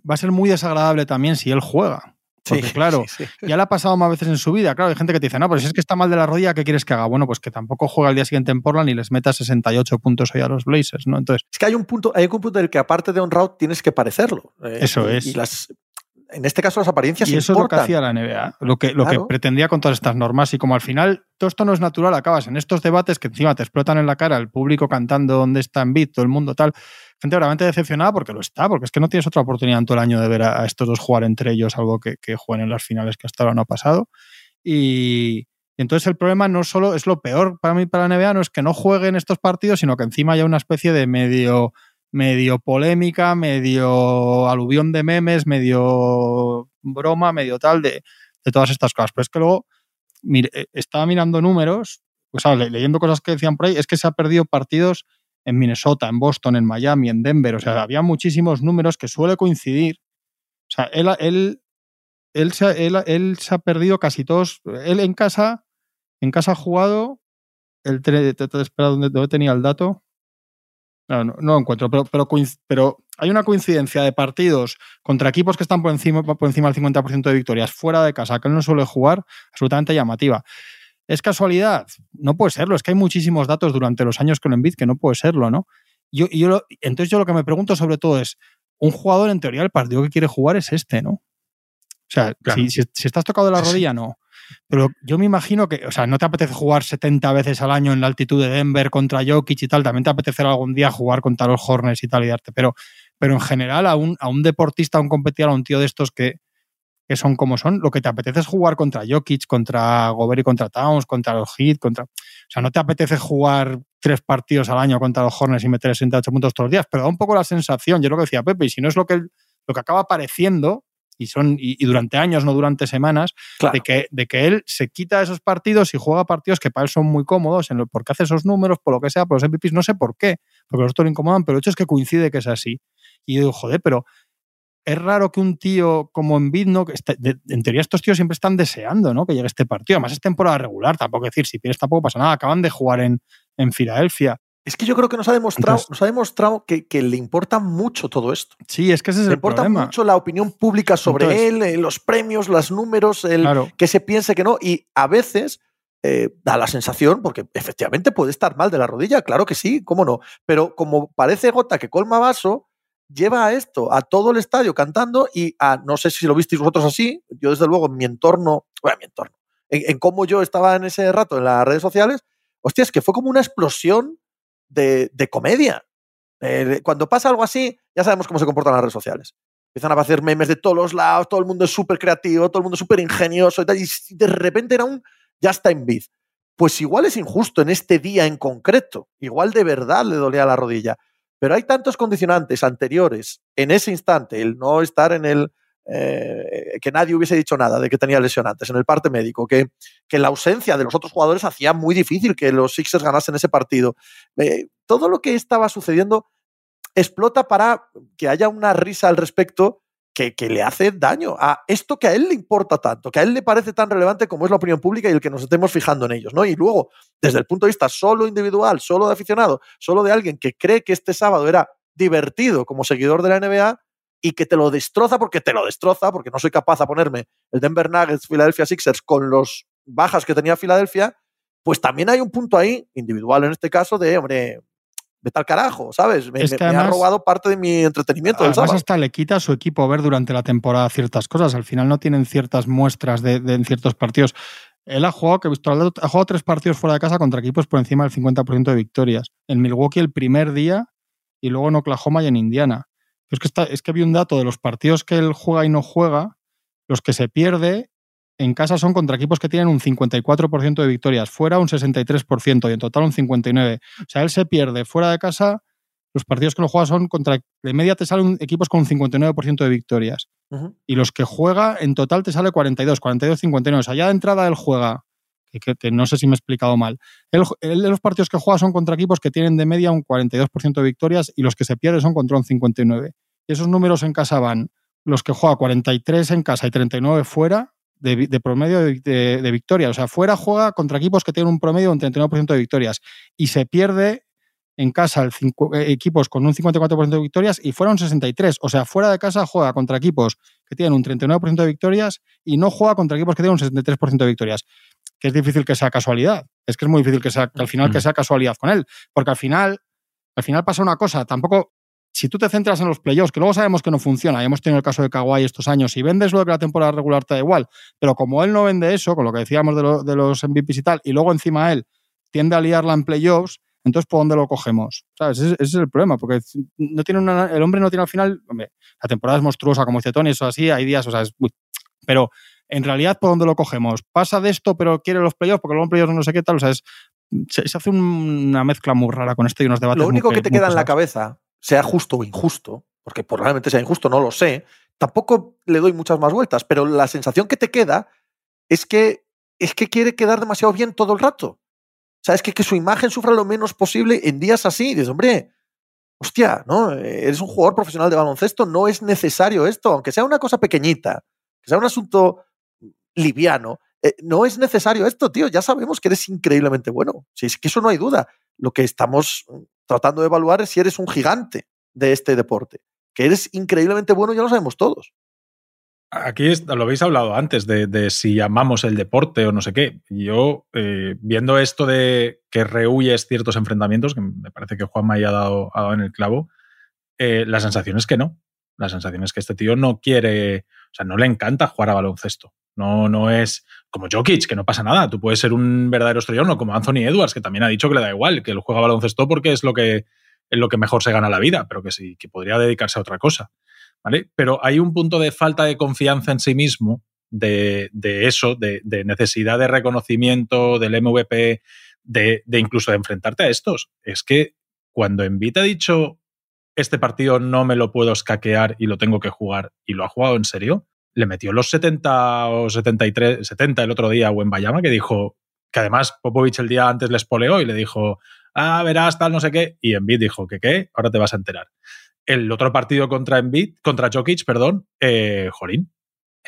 va a ser muy desagradable también si él juega. Porque claro, ya le ha pasado más veces en su vida. Claro, hay gente que te dice, no, pero si es que está mal de la rodilla, ¿qué quieres que haga? Bueno, pues que tampoco juega el día siguiente en Portland y les meta 68 puntos hoy a los Blazers, ¿no? Entonces. Es que hay un punto, hay un punto del que aparte de honrado tienes que parecerlo. Eh, eso es. Y las, en este caso las apariencias y eso es lo que hacía la NBA, lo que, lo que pretendía con todas estas normas. Y como al final todo esto no es natural, acabas en estos debates que encima te explotan en la cara el público cantando dónde está en beat, todo el mundo tal. Gente realmente decepcionada porque lo está, porque es que no tienes otra oportunidad en todo el año de ver a, estos dos jugar entre ellos, algo que, que jueguen en las finales que hasta ahora no ha pasado. Y, entonces el problema no solo es lo peor para mí, para la NBA, no es que no jueguen estos partidos, sino que encima haya una especie de medio medio polémica, medio aluvión de memes, medio broma, medio tal de, todas estas cosas. Pero es que luego eh, estaba mirando números, o sea, leyendo cosas que decían por ahí, es que se ha perdido partidos en Minnesota, en Boston, en Miami, en Denver. O sea, había muchísimos números que suele coincidir. O sea, él, él, él, se, él, se ha perdido casi todos. Él en casa, en casa ha jugado. El, espera, ¿dónde, ¿dónde, tenía el dato? No, no, encuentro, pero, pero, pero, hay una coincidencia de partidos contra equipos que están por encima, por encima del 50% de victorias fuera de casa, que él no suele jugar, absolutamente llamativa. ¿Es casualidad? No puede serlo. Es que hay muchísimos datos durante los años con Embiid que no puede serlo, ¿no? Yo, yo lo, entonces yo lo que me pregunto sobre todo es, un jugador en teoría el partido que quiere jugar es este, ¿no? O sea, claro. si, si, si, estás tocado de la rodilla, no. Pero yo me imagino que, o sea, no te apetece jugar 70 veces al año en la altitud de Denver contra Jokic y tal, también te apetecerá algún día jugar contra los Hornets y tal y darte. Pero, pero en general, a un, a un deportista, a un competidor, a un tío de estos que, que son como son, lo que te apetece es jugar contra Jokic, contra Gobert y contra Towns, contra los Heat, contra... O sea, no te apetece jugar tres partidos al año contra los Hornets y meter 68 puntos todos los días, pero da un poco la sensación, yo lo que decía Pepe, y si no es lo que, lo que acaba pareciendo, y son y, y, durante años, no durante semanas, claro. de, que, de que él se quita esos partidos y juega partidos que para él son muy cómodos, en lo, porque hace esos números, por lo que sea, por los MVPs, no sé por qué, porque los otros lo incomodan, pero el hecho es que coincide que es así. Y yo digo, joder, pero es raro que un tío como Embiid, ¿no? De, en teoría estos tíos siempre están deseando, ¿no? Que llegue este partido. Además es temporada regular, tampoco decir, si pierdes tampoco pasa nada. Acaban de jugar en, en Filadelfia. Es que yo creo que nos ha demostrado, Entonces, nos ha demostrado que, que, le importa mucho todo esto. Sí, es que ese es le el importa problema. mucho la opinión pública sobre Entonces, él, eh, los premios, los números, el Claro. que se piense que no. Y a veces eh, da la sensación, porque efectivamente puede estar mal de la rodilla, claro que sí, cómo no. Pero como parece gota que colma vaso, lleva a esto, a todo el estadio cantando y a, no sé si lo visteis vosotros así, yo desde luego en mi entorno, bueno, en mi entorno, en, en cómo yo estaba en ese rato en las redes sociales, hostia, es que fue como una explosión de, de comedia. Eh, cuando pasa algo así, ya sabemos cómo se comportan las redes sociales. Empiezan a hacer memes de todos los lados, todo el mundo es súper creativo, todo el mundo es súper ingenioso y tal, y de repente era un ya está en bid. Pues igual es injusto en este día en concreto, igual de verdad le dolía la rodilla, pero hay tantos condicionantes anteriores en ese instante, el no estar en el, eh, que nadie hubiese dicho nada de que tenía lesión antes, en el parte médico, que, que la ausencia de los otros jugadores hacía muy difícil que los Sixers ganasen ese partido. Eh, todo lo que estaba sucediendo explota para que haya una risa al respecto que, que, le hace daño a esto que a él le importa tanto, que a él le parece tan relevante como es la opinión pública y el que nos estemos fijando en ellos, ¿no? Y luego, desde el punto de vista solo individual, solo de aficionado, solo de alguien que cree que este sábado era divertido como seguidor de la NBA, y que te lo destroza porque te lo destroza, porque no soy capaz de ponerme el Denver Nuggets, Philadelphia Sixers con los bajas que tenía Filadelfia, pues también hay un punto ahí, individual en este caso, de, hombre, vete al carajo, ¿sabes? Me, Es que me- me además- ha robado parte de mi entretenimiento del Además, sábado. hasta le quita a su equipo ver durante la temporada ciertas cosas. Al final no tienen ciertas muestras de, de- en ciertos partidos. Él ha jugado, que he visto, ha jugado tres partidos fuera de casa contra equipos por encima del 50% de victorias. En Milwaukee el primer día y luego en Oklahoma y en Indiana. Pero es que, está, es que vi un dato de los partidos que él juega y no juega, los que se pierde en casa son contra equipos que tienen un 54% de victorias, fuera un 63% y en total un 59%. O sea, él se pierde fuera de casa los partidos que no juega son contra. De media te salen equipos con un 59% de victorias. Y los que juega, en total te sale 42, 42, 59. O sea, ya de entrada él juega, que, no sé si me he explicado mal. Él, de los partidos que juega son contra equipos que tienen de media un 42% de victorias y los que se pierden son contra un 59. Y esos números en casa van los que juega 43 en casa y 39 fuera de, promedio de, victorias. O sea, fuera juega contra equipos que tienen un promedio de un 39% de victorias y se pierde en casa eh, equipos con un 54% de victorias y fuera un 63%. O sea, fuera de casa juega contra equipos que tienen un 39% de victorias y no juega contra equipos que tienen un 63% de victorias. Que es difícil que sea casualidad. Es que es muy difícil que sea que al final que Mm. sea casualidad con él. Porque al final, al final pasa una cosa. Tampoco, si tú te centras en los playoffs, que luego sabemos que no funciona, y hemos tenido el caso de Kawhi estos años, y vendes lo de que la temporada regular te da igual, pero como él no vende eso, con lo que decíamos de, lo- de los MVPs y tal, y luego encima él tiende a liarla en playoffs, entonces ¿por dónde lo cogemos? ¿Sabes? Ese, ese es el problema, porque no tiene una- el hombre no tiene al final, hombre, la temporada es monstruosa, como dice Tony, eso así, hay días, o sea, es muy- pero en realidad, ¿por dónde lo cogemos? ¿Pasa de esto, pero quiere los playoffs? Porque luego en playoffs no sé qué tal, o sea, es, se, se hace un- una mezcla muy rara con esto y unos debates Lo único muy que te queda en la cabeza, sea justo o injusto, porque probablemente sea injusto, no lo sé, tampoco le doy muchas más vueltas, pero la sensación que te queda es que es que quiere quedar demasiado bien todo el rato. sea, es que, que su imagen sufra lo menos posible en días así. Y dices, hombre, hostia, ¿no? Eres un jugador profesional de baloncesto, no es necesario esto, aunque sea una cosa pequeñita, que sea un asunto liviano, eh, no es necesario esto, tío. Ya sabemos que eres increíblemente bueno. Si es que eso no hay duda. Lo que estamos tratando de evaluar es si eres un gigante de este deporte. Que eres increíblemente bueno, ya lo sabemos todos. Aquí lo habéis hablado antes de, si llamamos el deporte o no sé qué. Yo, eh, viendo esto de que rehuyes ciertos enfrentamientos, que me parece que Juan me haya dado, dado en el clavo, eh, la sensación es que no. La sensación es que este tío no quiere, sea, no le encanta jugar a baloncesto. No, no es como Jokic, que no pasa nada. Tú puedes ser un verdadero estrellón, o como Anthony Edwards, que también ha dicho que le da igual, que él juega baloncesto porque es lo que, es lo que mejor se gana la vida, pero que sí, que podría dedicarse a otra cosa. ¿vale? Pero hay un punto de falta de confianza en sí mismo, de, eso, de, necesidad de reconocimiento del MVP, de, incluso de enfrentarte a estos. Es que cuando Envita ha dicho este partido no me lo puedo escaquear y lo tengo que jugar, y lo ha jugado en serio, le metió los 70 o 73, 70 el otro día en Bayama, que dijo, que además Popovich el día antes les poleó y le dijo, ah, verás, tal, no sé qué, y Envid dijo, ¿qué qué? Ahora te vas a enterar. El otro partido contra Envid, contra Jokic, perdón, eh, Jorín,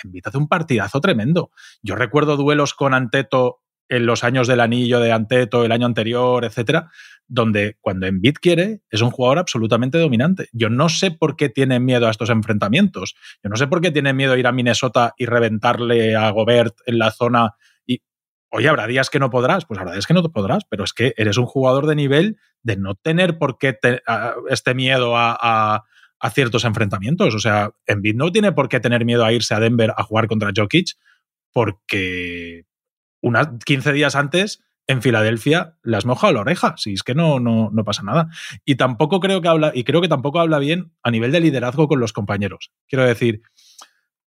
Envid hace un partidazo tremendo. Yo recuerdo duelos con Anteto en los años del anillo de Anteto, el año anterior, etcétera, donde cuando Embiid quiere es un jugador absolutamente dominante. Yo no sé por qué tiene miedo a estos enfrentamientos. Yo no sé por qué tiene miedo a ir a Minnesota y reventarle a Gobert en la zona y oye, habrá días que no podrás, pues habrá días que no te podrás, pero es que eres un jugador de nivel de no tener por qué este miedo a, ciertos enfrentamientos. O sea, Embiid no tiene por qué tener miedo a irse a Denver a jugar contra Jokic porque unas 15 días antes en Filadelfia le has mojado la oreja, si es que no, no, no, pasa nada. Y tampoco creo que habla, y creo que tampoco habla bien a nivel de liderazgo con los compañeros. Quiero decir,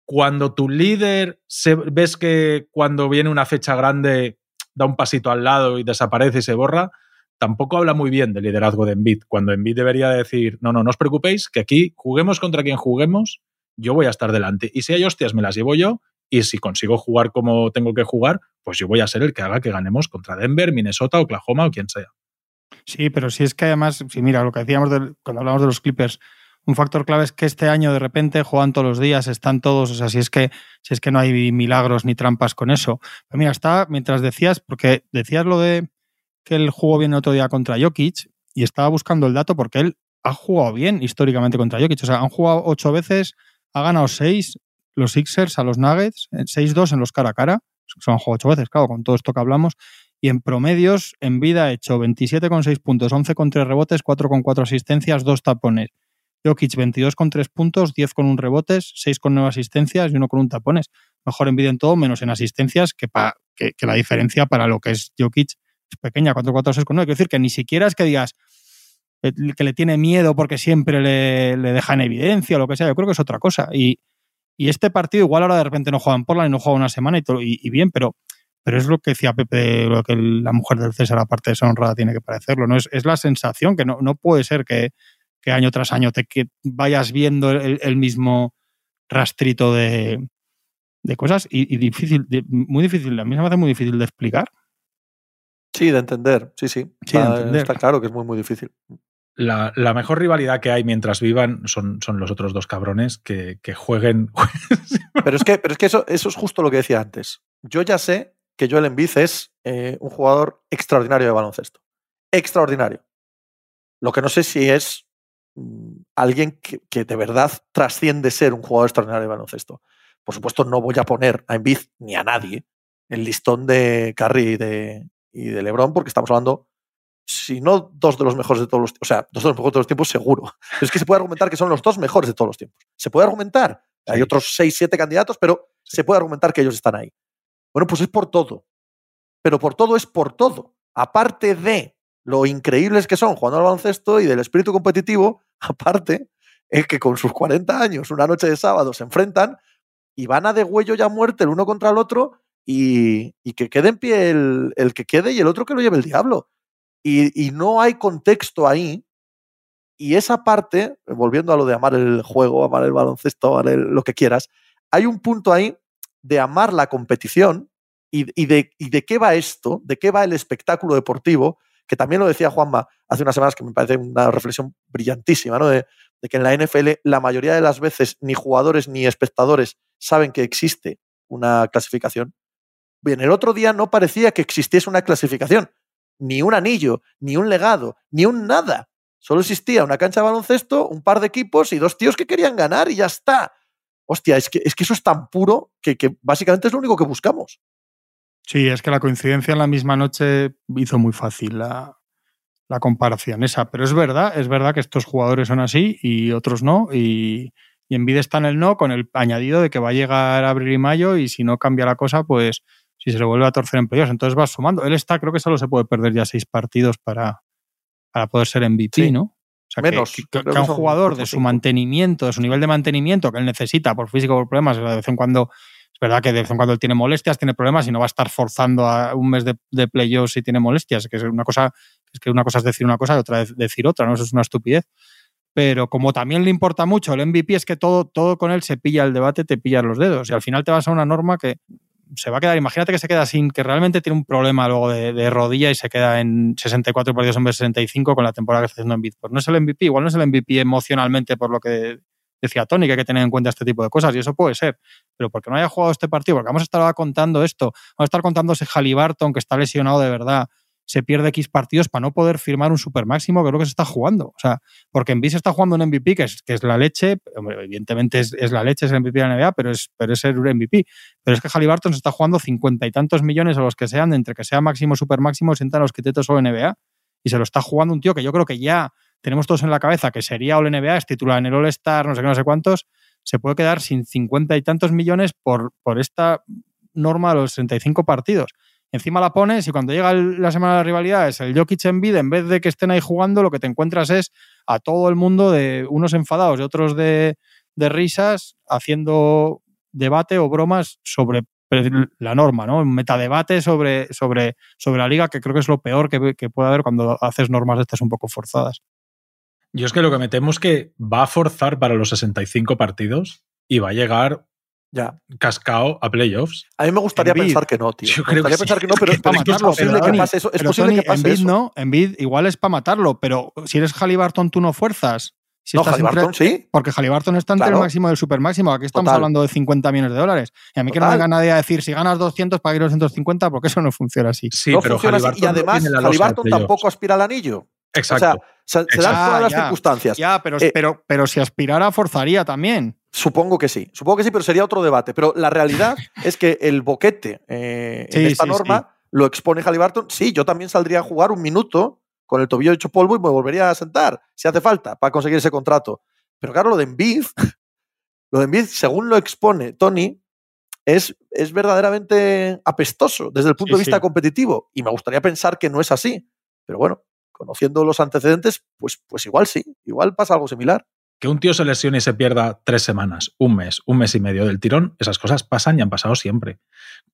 cuando tu líder se, ves que cuando viene una fecha grande da un pasito al lado y desaparece y se borra, tampoco habla muy bien del liderazgo de Envid. Cuando Envid debería decir, no, no, no os preocupéis, que aquí juguemos contra quien juguemos, yo voy a estar delante. Y si hay hostias, me las llevo yo y si consigo jugar como tengo que jugar, pues yo voy a ser el que haga que ganemos contra Denver, Minnesota, Oklahoma o quien sea. Sí, pero si es que además, si mira, lo que decíamos cuando hablamos de los Clippers, un factor clave es que este año de repente juegan todos los días, están todos, o sea, si es que, si es que no hay milagros ni trampas con eso. Pero mira, está, mientras decías, porque decías lo de que él jugó bien el otro día contra Jokic, y estaba buscando el dato porque él ha jugado bien históricamente contra Jokic. O sea, han jugado ocho veces, ha ganado seis, los Sixers a los Nuggets, 6-2 en los cara a cara, son jugado ocho veces, claro, con todo esto que hablamos, y en promedios, en vida ha hecho 27,6 puntos, 11 con 3 rebotes, 4 con 4 asistencias, 2 tapones. Jokic 22 con 3 puntos, 10 con un rebotes, 6 con 9 asistencias y 1 con un tapones. Mejor en vida en todo, menos en asistencias, que, que, la diferencia para lo que es Jokic es pequeña, 4, 4, 6 con 9. Quiero decir que ni siquiera es que digas eh, que le tiene miedo porque siempre le, le deja en evidencia o lo que sea. Yo creo que es otra cosa. Y, y este partido, igual ahora de repente no juegan por y no juega una semana y, todo, y, bien, pero, pero es lo que decía Pepe, lo que la mujer del César, aparte de ser honrada, tiene que parecerlo. ¿no? Es, es la sensación que no, no puede ser que, que, año tras año te que vayas viendo el, mismo rastrito de, de cosas y, difícil, muy difícil, a mí se me hace muy difícil de explicar. Sí, de entender, sí, sí. sí está claro que es muy, muy difícil la, mejor rivalidad que hay mientras vivan son, son los otros dos cabrones que, jueguen. pero es que, pero es que eso, eso es justo lo que decía antes. Yo ya sé que Joel Embiid es eh, un jugador extraordinario de baloncesto. Extraordinario. Lo que no sé si es mm, alguien que, de verdad trasciende ser un jugador extraordinario de baloncesto. Por supuesto, no voy a poner a Embiid ni a nadie el listón de Curry de, y de LeBron porque estamos hablando si no dos de los mejores de todos los o sea, dos de los mejores de todos los tiempos, seguro. Pero es que se puede argumentar que son los dos mejores de todos los tiempos. Se puede argumentar. Hay otros seis, siete candidatos, pero se puede argumentar que ellos están ahí. Bueno, pues es por todo. Pero por todo es por todo. Aparte de lo increíbles que son jugando al baloncesto y del espíritu competitivo, aparte, es que con sus 40 años, una noche de sábado, se enfrentan y van a de huello ya muerte el uno contra el otro y, que quede en pie el, el que quede y el otro que lo lleve el diablo y, no hay contexto ahí. Y esa parte, volviendo a lo de amar el juego, amar el baloncesto, amar lo que quieras, hay un punto ahí de amar la competición ¿Y, de, ¿Y de qué va esto? ¿De qué va el espectáculo deportivo? Que también lo decía Juanma hace unas semanas, que me parece una reflexión brillantísima, ¿no? De que en la NFL la mayoría de las veces ni jugadores ni espectadores saben que existe una clasificación. Bien, el otro día no parecía que existiese una clasificación, ni un anillo, ni un legado, ni un nada. Solo existía una cancha de baloncesto, un par de equipos y dos tíos que querían ganar y ya está. Hostia, es que, es que eso es tan puro que, básicamente es lo único que buscamos. Sí, es que la coincidencia en la misma noche hizo muy fácil la, comparación esa. Pero es verdad, es verdad que estos jugadores son así y otros no. Y, y Envid está en el no con el añadido de que va a llegar abril y mayo y si no cambia la cosa, pues si se le vuelve a torcer en playoffs, entonces va sumando. Él está, creo que solo se puede perder ya seis partidos para, para poder ser MVP, Sí. ¿no? O sea, Menos, que, creo que que a un jugador de su mantenimiento, de su nivel de mantenimiento que él necesita por físico por problemas, de vez en cuando, es verdad que de vez en cuando él tiene molestias, tiene problemas y no va a estar forzando a un mes de, de playoffs si tiene molestias, que es una cosa, es que una cosa es decir una cosa y otra es decir otra, ¿no? Eso es una estupidez. Pero como también le importa mucho el MVP, es que todo, todo con él se pilla el debate, te pillas los dedos. Y al final te vas a una norma que se va a quedar, imagínate que se queda sin, que realmente tiene un problema luego de, rodilla y se queda en 64 partidos en vez de 65 con la temporada que está haciendo en. Pues no es el MVP, igual no es el MVP emocionalmente por lo que decía Tony, que hay que tener en cuenta este tipo de cosas, y eso puede ser. Pero porque no haya jugado este partido, porque vamos a estar contando esto, vamos a estar contando ese Halliburton que está lesionado de verdad, se pierde X partidos para no poder firmar un super máximo, que es lo que se está jugando. O sea, porque en se está jugando un MVP que es, que es la leche, hombre, evidentemente es, es la leche, es el MVP de la NBA, pero es, pero es el MVP. Pero es que Halliburton se está jugando cincuenta y tantos millones a los que sean, entre que sea máximo, super máximo, sientan los criterios solo NBA. Y se lo está jugando un tío que yo creo que ya tenemos todos en la cabeza que sería All NBA, es titular en el All Star, no sé qué, no sé cuántos, se puede quedar sin cincuenta y tantos millones por, por esta norma de los 65 partidos. Encima la pones y cuando llega la semana de rivalidades, el Jokic en en vez de que estén ahí jugando, lo que te encuentras es a todo el mundo de unos enfadados y otros de, risas haciendo debate o bromas sobre la norma, ¿no? Un metadebate sobre, sobre, sobre la liga, que creo que es lo peor que, que puede haber cuando haces normas de estas un poco forzadas. Yo es que lo que me temo es que va a forzar para los 65 partidos y va a llegar Ya. cascao a playoffs. A mí me gustaría Embiid. pensar que no, tío. Yo me creo que gustaría sí. pensar que no, pero, Es que pero para es que es matarlo, posible pero que pase eso. Es posible Tony, que pase Embiid eso. no, Embiid igual es para matarlo, pero si eres Halliburton tú no fuerzas. Si no, entre- Halliburton sí. Porque Halliburton está entre Claro. el máximo y el super máximo. Aquí estamos Total. hablando de 50 millones de dólares. Y a mí que no me venga nadie a decir si ganas 200 para ir a 250, porque eso no funciona así. Sí, no pero funciona así. Y no además, de Halliburton tampoco aspira al anillo. Exacto. O sea, se, dan todas las circunstancias. Ya, pero, Eh, pero, pero si aspirara, forzaría también. Supongo que sí, supongo que sí, pero sería otro debate. Pero la realidad es que el boquete eh, Sí, en esta sí, norma lo expone Halliburton. Sí, yo también saldría a jugar un minuto con el tobillo hecho polvo y me volvería a sentar, si hace falta, para conseguir ese contrato. Pero claro, lo de Embiid, lo de Embiid, según lo expone Tony, es, es verdaderamente apestoso desde el punto de vista competitivo. Y me gustaría pensar que no es así. Pero bueno, conociendo los antecedentes, pues, pues igual sí, igual pasa algo similar. Que un tío se lesione y se pierda tres semanas, un mes, un mes y medio del tirón, esas cosas pasan y han pasado siempre.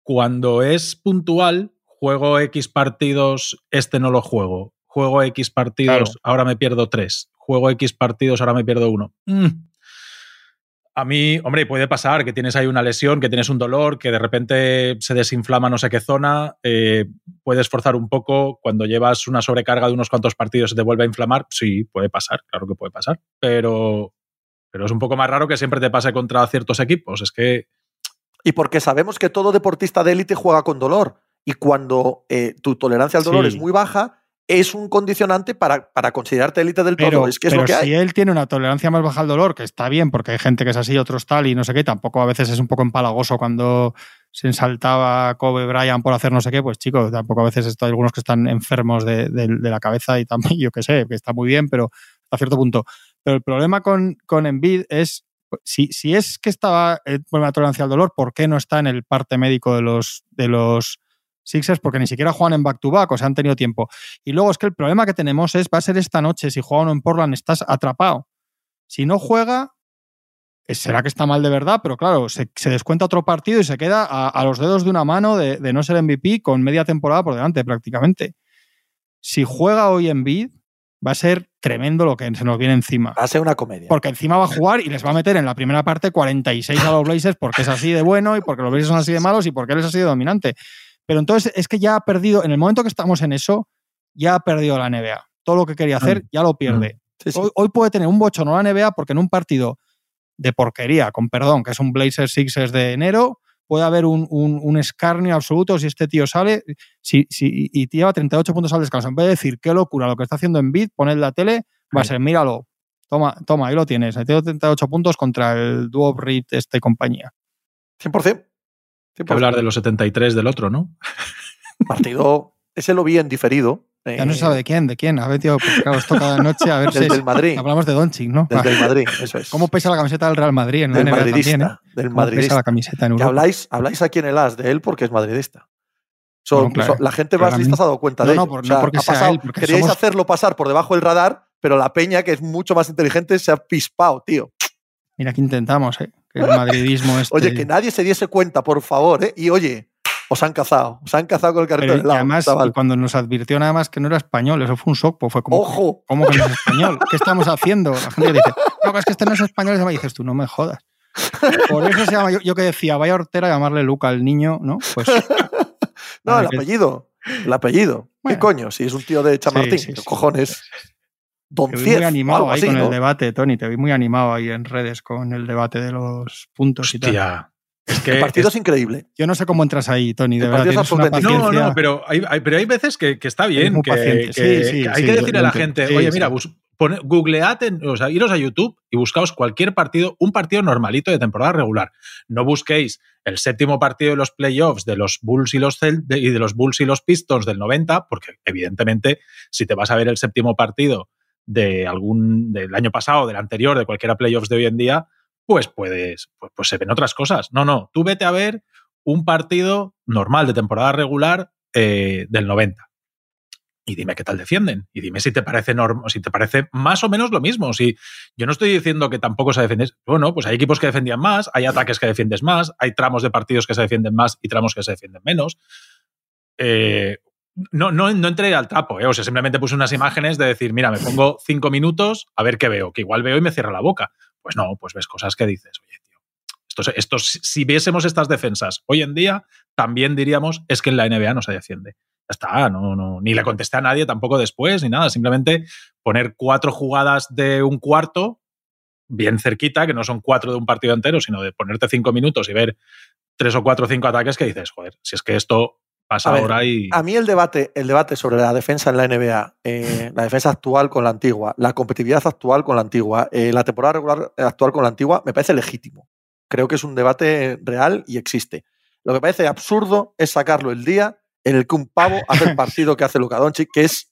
Cuando es puntual, juego X partidos, este no lo juego. Juego X partidos, Claro. ahora me pierdo tres. Juego X partidos, ahora me pierdo uno. Mm. A mí, hombre, puede pasar que tienes ahí una lesión, que tienes un dolor, que de repente se desinflama no sé qué zona, eh, puedes forzar un poco, cuando llevas una sobrecarga de unos cuantos partidos se te vuelve a inflamar, sí, puede pasar, claro que puede pasar, pero, pero es un poco más raro que siempre te pase contra ciertos equipos, es que Y porque sabemos que todo deportista de élite juega con dolor. Y cuando eh, tu tolerancia al dolor Sí. es muy baja, es un condicionante para, para considerarte élite del todo. Pero, es que es pero lo que si hay. él tiene una tolerancia más baja al dolor, que está bien, porque hay gente que es así, otros tal, y no sé qué, tampoco a veces es un poco empalagoso cuando se ensaltaba Kobe Bryant por hacer no sé qué, pues chicos, tampoco a veces hay algunos que están enfermos de, de- de la cabeza y también, yo qué sé, que está muy bien, pero a cierto punto. Pero el problema con, con Embiid es, si, si es que estaba eh, con una tolerancia al dolor, ¿por qué no está en el parte médico de los, de los Sixers? Porque ni siquiera juegan en back-to-back, o sea, han tenido tiempo. Y luego es que el problema que tenemos es, va a ser esta noche, si juega uno en Portland, estás atrapado. Si no juega, eh, será que está mal de verdad, pero claro, se, se descuenta otro partido y se queda a, a los dedos de una mano de, de no ser MVP con media temporada por delante prácticamente. Si juega hoy en Bid, va a ser tremendo lo que se nos viene encima. Va a ser una comedia. Porque encima va a jugar y les va a meter en la primera parte 46 a los Blazers porque es así de bueno y porque los Blazers son así de malos y porque él es así de dominante. Pero entonces es que ya ha perdido, en el momento que estamos en eso, ya ha perdido la NBA. Todo lo que quería hacer Mm. ya lo pierde. Sí, sí. Hoy, hoy puede tener un bochorno la NBA porque en un partido de porquería, con perdón, que es un Blazers Sixers de enero, puede haber un, un- un escarnio absoluto si este tío sale si, si- y lleva 38 puntos al descanso. En vez de decir qué locura lo que está haciendo en bid, poned la tele, va a ser, míralo, toma, toma, ahí lo tienes. Metido 38 puntos contra el dúo Reed, este compañía. 100%. Hay que hablar de los 73 del otro, ¿no? Partido, ese lo vi en diferido. Ya no eh, se sabe de quién, de quién. A ver, tío, porque claro, esto cada noche, a ver si Del, Madrid. hablamos de Doncic, ¿no? Del, del Madrid, eso es. ¿Cómo pesa la camiseta del Real Madrid en la del NBA madridista. también, eh? Del ¿Cómo pesa madridista. la camiseta en Europa? habláis, habláis aquí en el As de él porque es madridista. So- Bueno, claro, so- la gente más lista se ha dado cuenta No, de no, ello. por- O no porque ha sea pasado- él, porque queríais somos- hacerlo pasar por debajo del radar, pero la peña, que es mucho más inteligente, se ha pispado, tío. Mira que intentamos, ¿eh? El madridismo este... Oye, que nadie se diese cuenta, por favor, ¿eh? Y oye, os han cazado. Os han cazado con el carrito del y lado, además, chaval. cuando nos advirtió nada más que no era español, eso fue un shock, pues fue como, ¡Ojo! ¿cómo que no es español? ¿Qué estamos haciendo? La gente dice, no, es que este no es español, y dices tú, no me jodas. Por eso se llama, yo, yo que decía, vaya hortera llamarle Luca al niño, ¿no? Pues No, el apellido. El apellido. ¿Qué Bueno. coño? Si es un tío de Chamartín. Sí, sí, ¿qué sí. cojones? Don te vi Ciez, muy animado ahí así, con ¿no? el debate, Tony, te vi muy animado ahí en redes con el debate de los puntos y tal. Es que El partido es- es incrible. Yo no sé cómo entras ahí, Tony, de El verdad, es una No, no, pero hay, hay- pero hay veces que, que está bien. Que, que- Sí, sí, que hay sí, que decirle a la gente, Sí, oye, sí. mira, pone- googlead, en- o sea, iros a YouTube y buscaos cualquier partido, un partido normalito de temporada regular. No busquéis el séptimo partido de los playoffs de los Bulls y los, Cel- de, y de los Bulls y los Pistons del 90, porque evidentemente si te vas a ver el séptimo partido de algún del año pasado, del anterior, de cualquiera playoffs de hoy en día, pues puedes, pues, pues se ven otras cosas. No, no, tú vete a ver un partido normal de temporada regular eh, del 90. Y dime qué tal defienden. Y dime si te parece norm si te parece más o menos lo mismo. Si yo no estoy diciendo que tampoco se defiende. Bueno, pues hay equipos que defendían más, hay ataques que defiendes más, hay tramos de partidos que se defienden más y tramos que se defienden menos. Eh, no, no, no entré al trapo, ¿eh? o sea, simplemente puse unas imágenes de decir, mira, me pongo cinco minutos a ver qué veo, que igual veo y me cierra la boca. Pues no, pues ves cosas que dices, oye, tío, estos, estos, si viésemos estas defensas hoy en día, también diríamos, es que en la NBA no se defiende. Ya está, no, no, ni le contesté a nadie tampoco después, ni nada, simplemente poner cuatro jugadas de un cuarto bien cerquita, que no son cuatro de un partido entero, sino de ponerte cinco minutos y ver tres o cuatro o cinco ataques que dices, joder, si es que esto pasa A ver, ahora y... A mí el debate, el debate sobre la defensa en la NBA, eh, la defensa actual con la antigua, la competitividad actual con la antigua, eh, la temporada regular actual con la antigua, me parece legítimo. Creo que es un debate real y existe. Lo que parece absurdo es sacarlo el día en el que un pavo hace el partido que hace Luka Doncic, que es,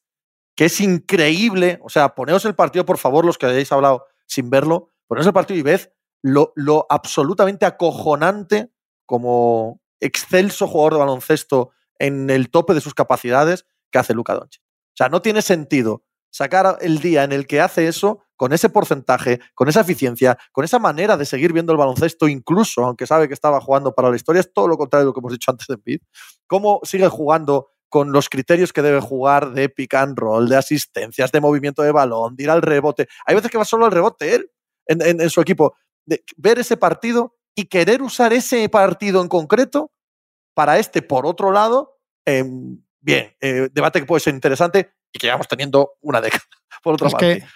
que es increíble. O sea, poneos el partido, por favor, los que hayáis hablado sin verlo, poneos el partido y ved lo, lo absolutamente acojonante como excelso jugador de baloncesto en el tope de sus capacidades que hace Luka Doncic. O sea, no tiene sentido sacar el día en el que hace eso con ese porcentaje, con esa eficiencia, con esa manera de seguir viendo el baloncesto, incluso aunque sabe que estaba jugando para la historia, es todo lo contrario de lo que hemos dicho antes de Pete. Cómo sigue jugando con los criterios que debe jugar de pick and roll, de asistencias, de movimiento de balón, de ir al rebote. Hay veces que va solo al rebote él en, en, en su equipo. De ver ese partido y querer usar ese partido en concreto para este, por otro lado, eh, bien, eh, debate que puede ser interesante y que llevamos teniendo una década, por otra es parte. que.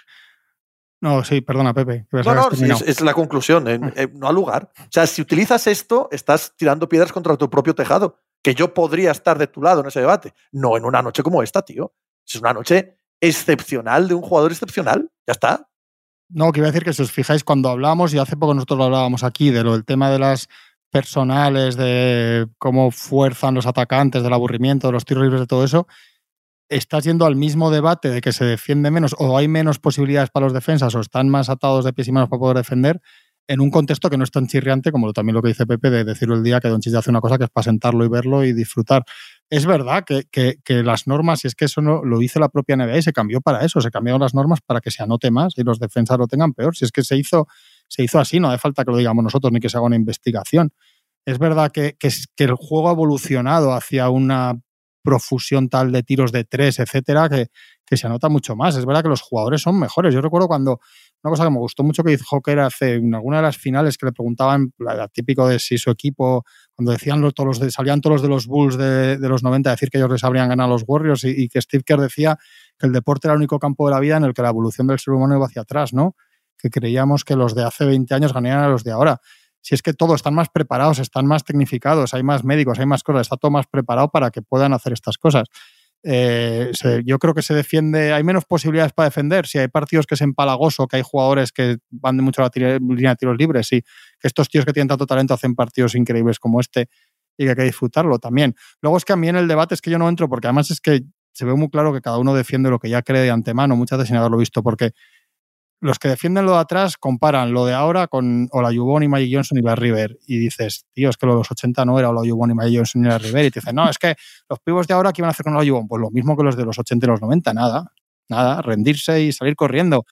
No, sí, perdona, Pepe. que No, no, es, es la conclusión, eh, eh, no al lugar. O sea, si utilizas esto, estás tirando piedras contra tu propio tejado, que yo podría estar de tu lado en ese debate. No en una noche como esta, tío. Es una noche excepcional de un jugador excepcional. Ya está. No, que iba a decir que si os fijáis, cuando hablamos, y hace poco nosotros lo hablábamos aquí, de lo del tema de las personales, de cómo fuerzan los atacantes, del aburrimiento, de los tiros libres, de todo eso, estás yendo al mismo debate de que se defiende menos o hay menos posibilidades para los defensas o están más atados de pies y manos para poder defender en un contexto que no es tan chirriante como también lo que dice Pepe de decirlo el día que Don hace una cosa que es para sentarlo y verlo y disfrutar. Es verdad que, que, las normas, y es que eso no, lo dice la propia NBA y se cambió para eso, se cambiaron las normas para que se anote más y los defensas lo tengan peor. Si es que se hizo, se hizo así, no hace falta que lo digamos nosotros ni que se haga una investigación. Es verdad que, que, que el juego ha evolucionado hacia una profusión tal de tiros de tres, etcétera, que, que, se anota mucho más. Es verdad que los jugadores son mejores. Yo recuerdo cuando una cosa que me gustó mucho que que era hace en alguna de las finales que le preguntaban, la, típico de si su equipo, cuando decían todos los de, salían todos los de los Bulls de, los 90 a decir que ellos les habrían ganado los Warriors y, que Steve Kerr decía que el deporte era el único campo de la vida en el que la evolución del ser humano iba hacia atrás, ¿no? Que creíamos que los de hace 20 años ganarían a los de ahora. Si es que todos están más preparados, están más tecnificados, hay más médicos, hay más cosas, está todo más preparado para que puedan hacer estas cosas. Eh, yo creo que se defiende, hay menos posibilidades para defender. Si hay partidos que es empalagoso, que hay jugadores que van de mucho a la línea de tiros libres, y que estos tíos que tienen tanto talento hacen partidos increíbles como este y que hay que disfrutarlo también. Luego es que a mí en el debate es que yo no entro, porque además es que se ve muy claro que cada uno defiende lo que ya cree de antemano, muchas veces sin haberlo visto, porque los que defienden lo de atrás comparan lo de ahora con Olajuwon y Magic Johnson y la River y dices, tío, es que lo de los 80 no era Olajuwon y Magic Johnson y la River y te dicen, no, es que los pibos de ahora, ¿qué iban a hacer con Olajuwon? Pues lo mismo que los de los 80 y los 90, nada, nada, rendirse y salir corriendo.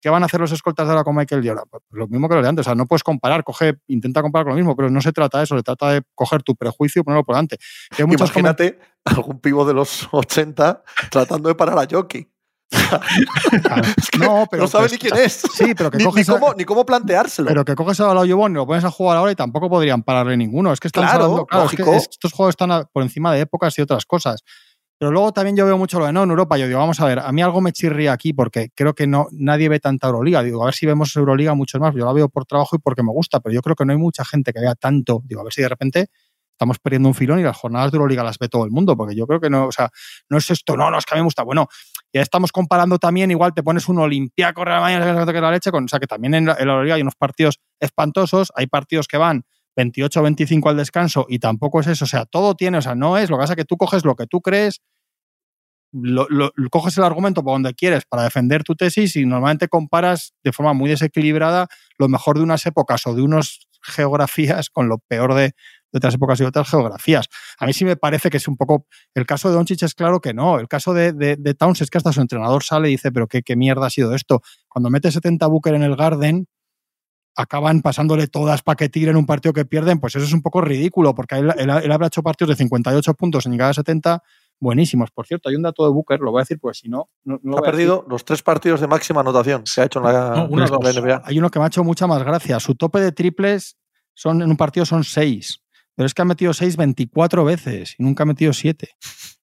¿Qué van a hacer los escoltas de ahora con Michael Jordan? Pues lo mismo que los de antes, o sea, no puedes comparar, coge, intenta comparar con lo mismo, pero no se trata de eso, se trata de coger tu prejuicio y ponerlo por delante. Imagínate algún pivo de los 80 tratando de parar a Jockey. no, pero no sabe ni quién es. Sí, pero que ni, cómo, ni, cómo, planteárselo. Pero que coges a Olajuwon y lo pones a jugar ahora y tampoco podrían pararle ninguno. Es que están claro, claro estos juegos están por encima de épocas y otras cosas. Pero luego también yo veo mucho lo de no en Europa. Yo digo, vamos a ver, a mí algo me chirría aquí porque creo que no nadie ve tanta Euroliga. Digo, a ver si vemos Euroliga mucho más. Yo la veo por trabajo y porque me gusta, pero yo creo que no hay mucha gente que vea tanto. Digo, a ver si de repente estamos perdiendo un filón y las jornadas de Euroliga las ve todo el mundo, porque yo creo que no, o sea, no es esto, no, no, es que a mí me gusta. Bueno, ya estamos comparando también, igual te pones un Olimpiaco Real Madrid que la leche, con, o sea, que también en la, Euroliga hay unos partidos espantosos, hay partidos que van 28-25 al descanso y tampoco es eso, o sea, todo tiene, o sea, no es, lo que pasa es que tú coges lo que tú crees, lo, coges el argumento por donde quieres para defender tu tesis y normalmente comparas de forma muy desequilibrada lo mejor de unas épocas o de unas geografías con lo peor de, de otras épocas y otras geografías. A mí sí me parece que es un poco. El caso de Doncic es claro que no. El caso de, de, Towns es que hasta su entrenador sale y dice, pero qué, qué mierda ha sido esto. Cuando mete 70 Booker en el Garden, acaban pasándole todas para que tiren un partido que pierden, pues eso es un poco ridículo, porque él, él, habrá hecho partidos de 58 puntos en llegar a 70 buenísimos. Por cierto, hay un dato de Booker, lo voy a decir, pues si no. no, ha perdido los tres partidos de máxima anotación que ha hecho en la, NBA. Hay uno que me ha hecho mucha más gracia. Su tope de triples son en un partido son seis. Pero es que ha metido 6 24 veces y nunca ha metido 7.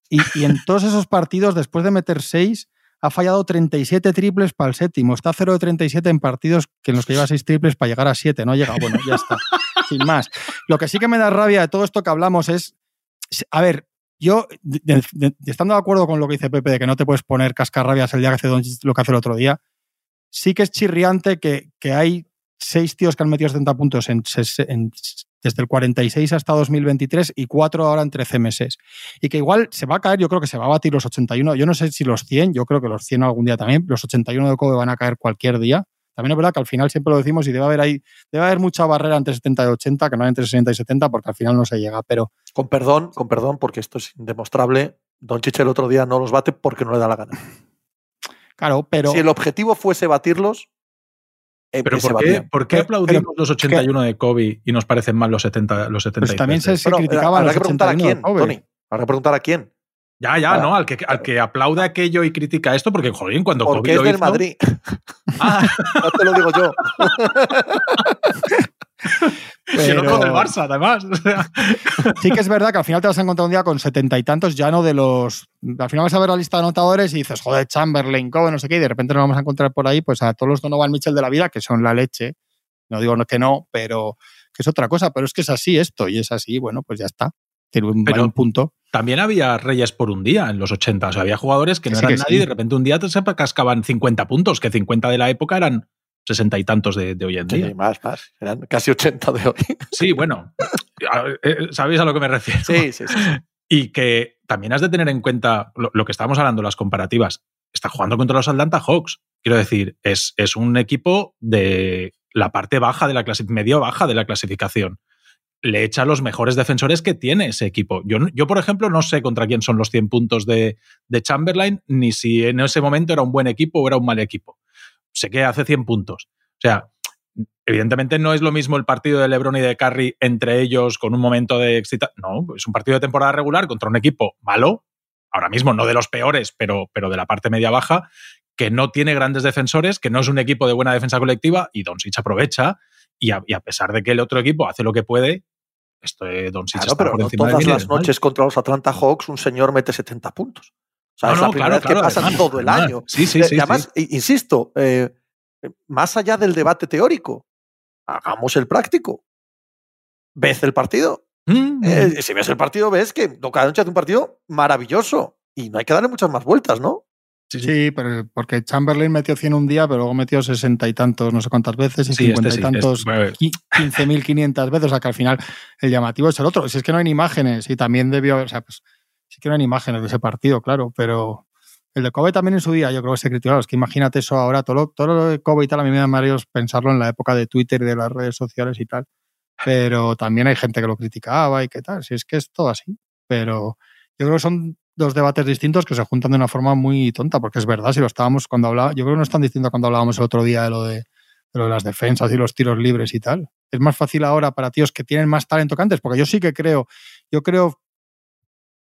Y, en todos esos partidos, después de meter 6, ha fallado 37 triples para el séptimo. Está 0 de 37 en partidos que en los que lleva 6 triples para llegar a 7. No ha llegado. Bueno, ya está. Sin más. Lo que sí que me da rabia de todo esto que hablamos es. A ver, yo, estando de acuerdo con lo que dice Pepe de que no te puedes poner cascarrabias el día que hace lo que hace el otro día, sí que es chirriante que, que hay seis tíos que han metido 70 puntos en, en desde el 46 hasta 2023 y cuatro ahora en 13 meses. Y que igual se va a caer, yo creo que se va a batir los 81, yo no sé si los 100, yo creo que los 100 algún día también, los 81 de Kobe van a caer cualquier día. También es verdad que al final siempre lo decimos y debe haber ahí, debe haber mucha barrera entre 70 y 80, que no hay entre 60 y 70, porque al final no se llega, pero... Con perdón, con perdón, porque esto es indemostrable, Don Chiche el otro día no los bate porque no le da la gana. Claro, pero... Si el objetivo fuese batirlos, pero ¿por qué, aplaudimos los 81 de Kobe y nos parecen mal los 70 los 70 pues también se, criticaban los que preguntar a quién, Tony. Habrá que preguntar a quién. Ya, ya, ¿no? Al que, al que aplaude aquello y critica esto, porque, joder, cuando porque Kobe es del Madrid. Ah. no te lo digo yo. Pero... no del Barça, además. sí que es verdad que al final te vas a encontrar un día con setenta y tantos ya no de los... Al final vas a ver la lista de anotadores y dices, joder, Chamberlain, Kobe, no sé qué, y de repente nos vamos a encontrar por ahí pues a todos los Donovan Mitchell de la vida, que son la leche. No digo que no, pero que es otra cosa. Pero es que es así esto, y es así, bueno, pues ya está. Tiene un, un punto. También había reyes por un día en los 80. O sea, había jugadores que no eran nadie y de repente un día se cascaban 50 puntos, que 50 de la época eran sesenta y tantos de, hoy en día. Sí, más, más. Eran casi 80 de hoy. Sí, bueno, eh, sabéis a lo que me refiero. Sí, sí, sí. Y que también has de tener en cuenta lo, que estábamos hablando, las comparativas. Está jugando contra los Atlanta Hawks. Quiero decir, es, es un equipo de la parte baja de la clasificación, medio baja de la clasificación. Le echa los mejores defensores que tiene ese equipo. Yo, yo, por ejemplo, no sé contra quién son los 100 puntos de, de Chamberlain, ni si en ese momento era un buen equipo o era un mal equipo sé que hace 100 puntos. O sea, evidentemente no es lo mismo el partido de LeBron y de Curry entre ellos con un momento de excitación. No, es un partido de temporada regular contra un equipo malo, ahora mismo no de los peores, pero, pero de la parte media-baja, que no tiene grandes defensores, que no es un equipo de buena defensa colectiva y Doncic aprovecha y a, y a pesar de que el otro equipo hace lo que puede, Esto Doncic Claro, está pero por no encima todas las noches contra los Atlanta Hawks un señor mete 70 puntos. O sea, No, es no, la primera claro, vez que claro, pasa además, todo el además. año. Sí, sí, Eh, sí. y además, sí. insisto, eh, más allá del debate teórico, hagamos el práctico. ¿Ves el partido? Mm, Eh, si ves el partido, ves que cada noche hace un partido maravilloso. Y no hay que darle muchas más vueltas, ¿no? sí, sí. Sí, pero porque Chamberlain metió 100 un día, pero luego metió 60 y tantos, no sé cuántas veces, y Sí, este 50 sí, y tantos, este- bueno, qui- 15.500 veces. O sea que al final el llamativo es el otro. Si es que no hay ni imágenes, y también debió, o sea, pues sí que ni imágenes de ese partido, claro, pero el de Kobe también en su día, yo creo que se criticó. Es que imagínate eso ahora, todo lo, todo de Kobe y tal, a mí me da mareos pensarlo en la época de Twitter y de las redes sociales y tal. Pero también hay gente que lo criticaba y qué tal. Si es que es todo así. Pero yo creo que son dos debates distintos que se juntan de una forma muy tonta, porque es verdad, si lo estábamos cuando hablaba, yo creo que no es tan distinto cuando hablábamos el otro día de lo de, de lo de las defensas y los tiros libres y tal. Es más fácil ahora para tíos que tienen más talento que antes, porque yo sí que creo, yo creo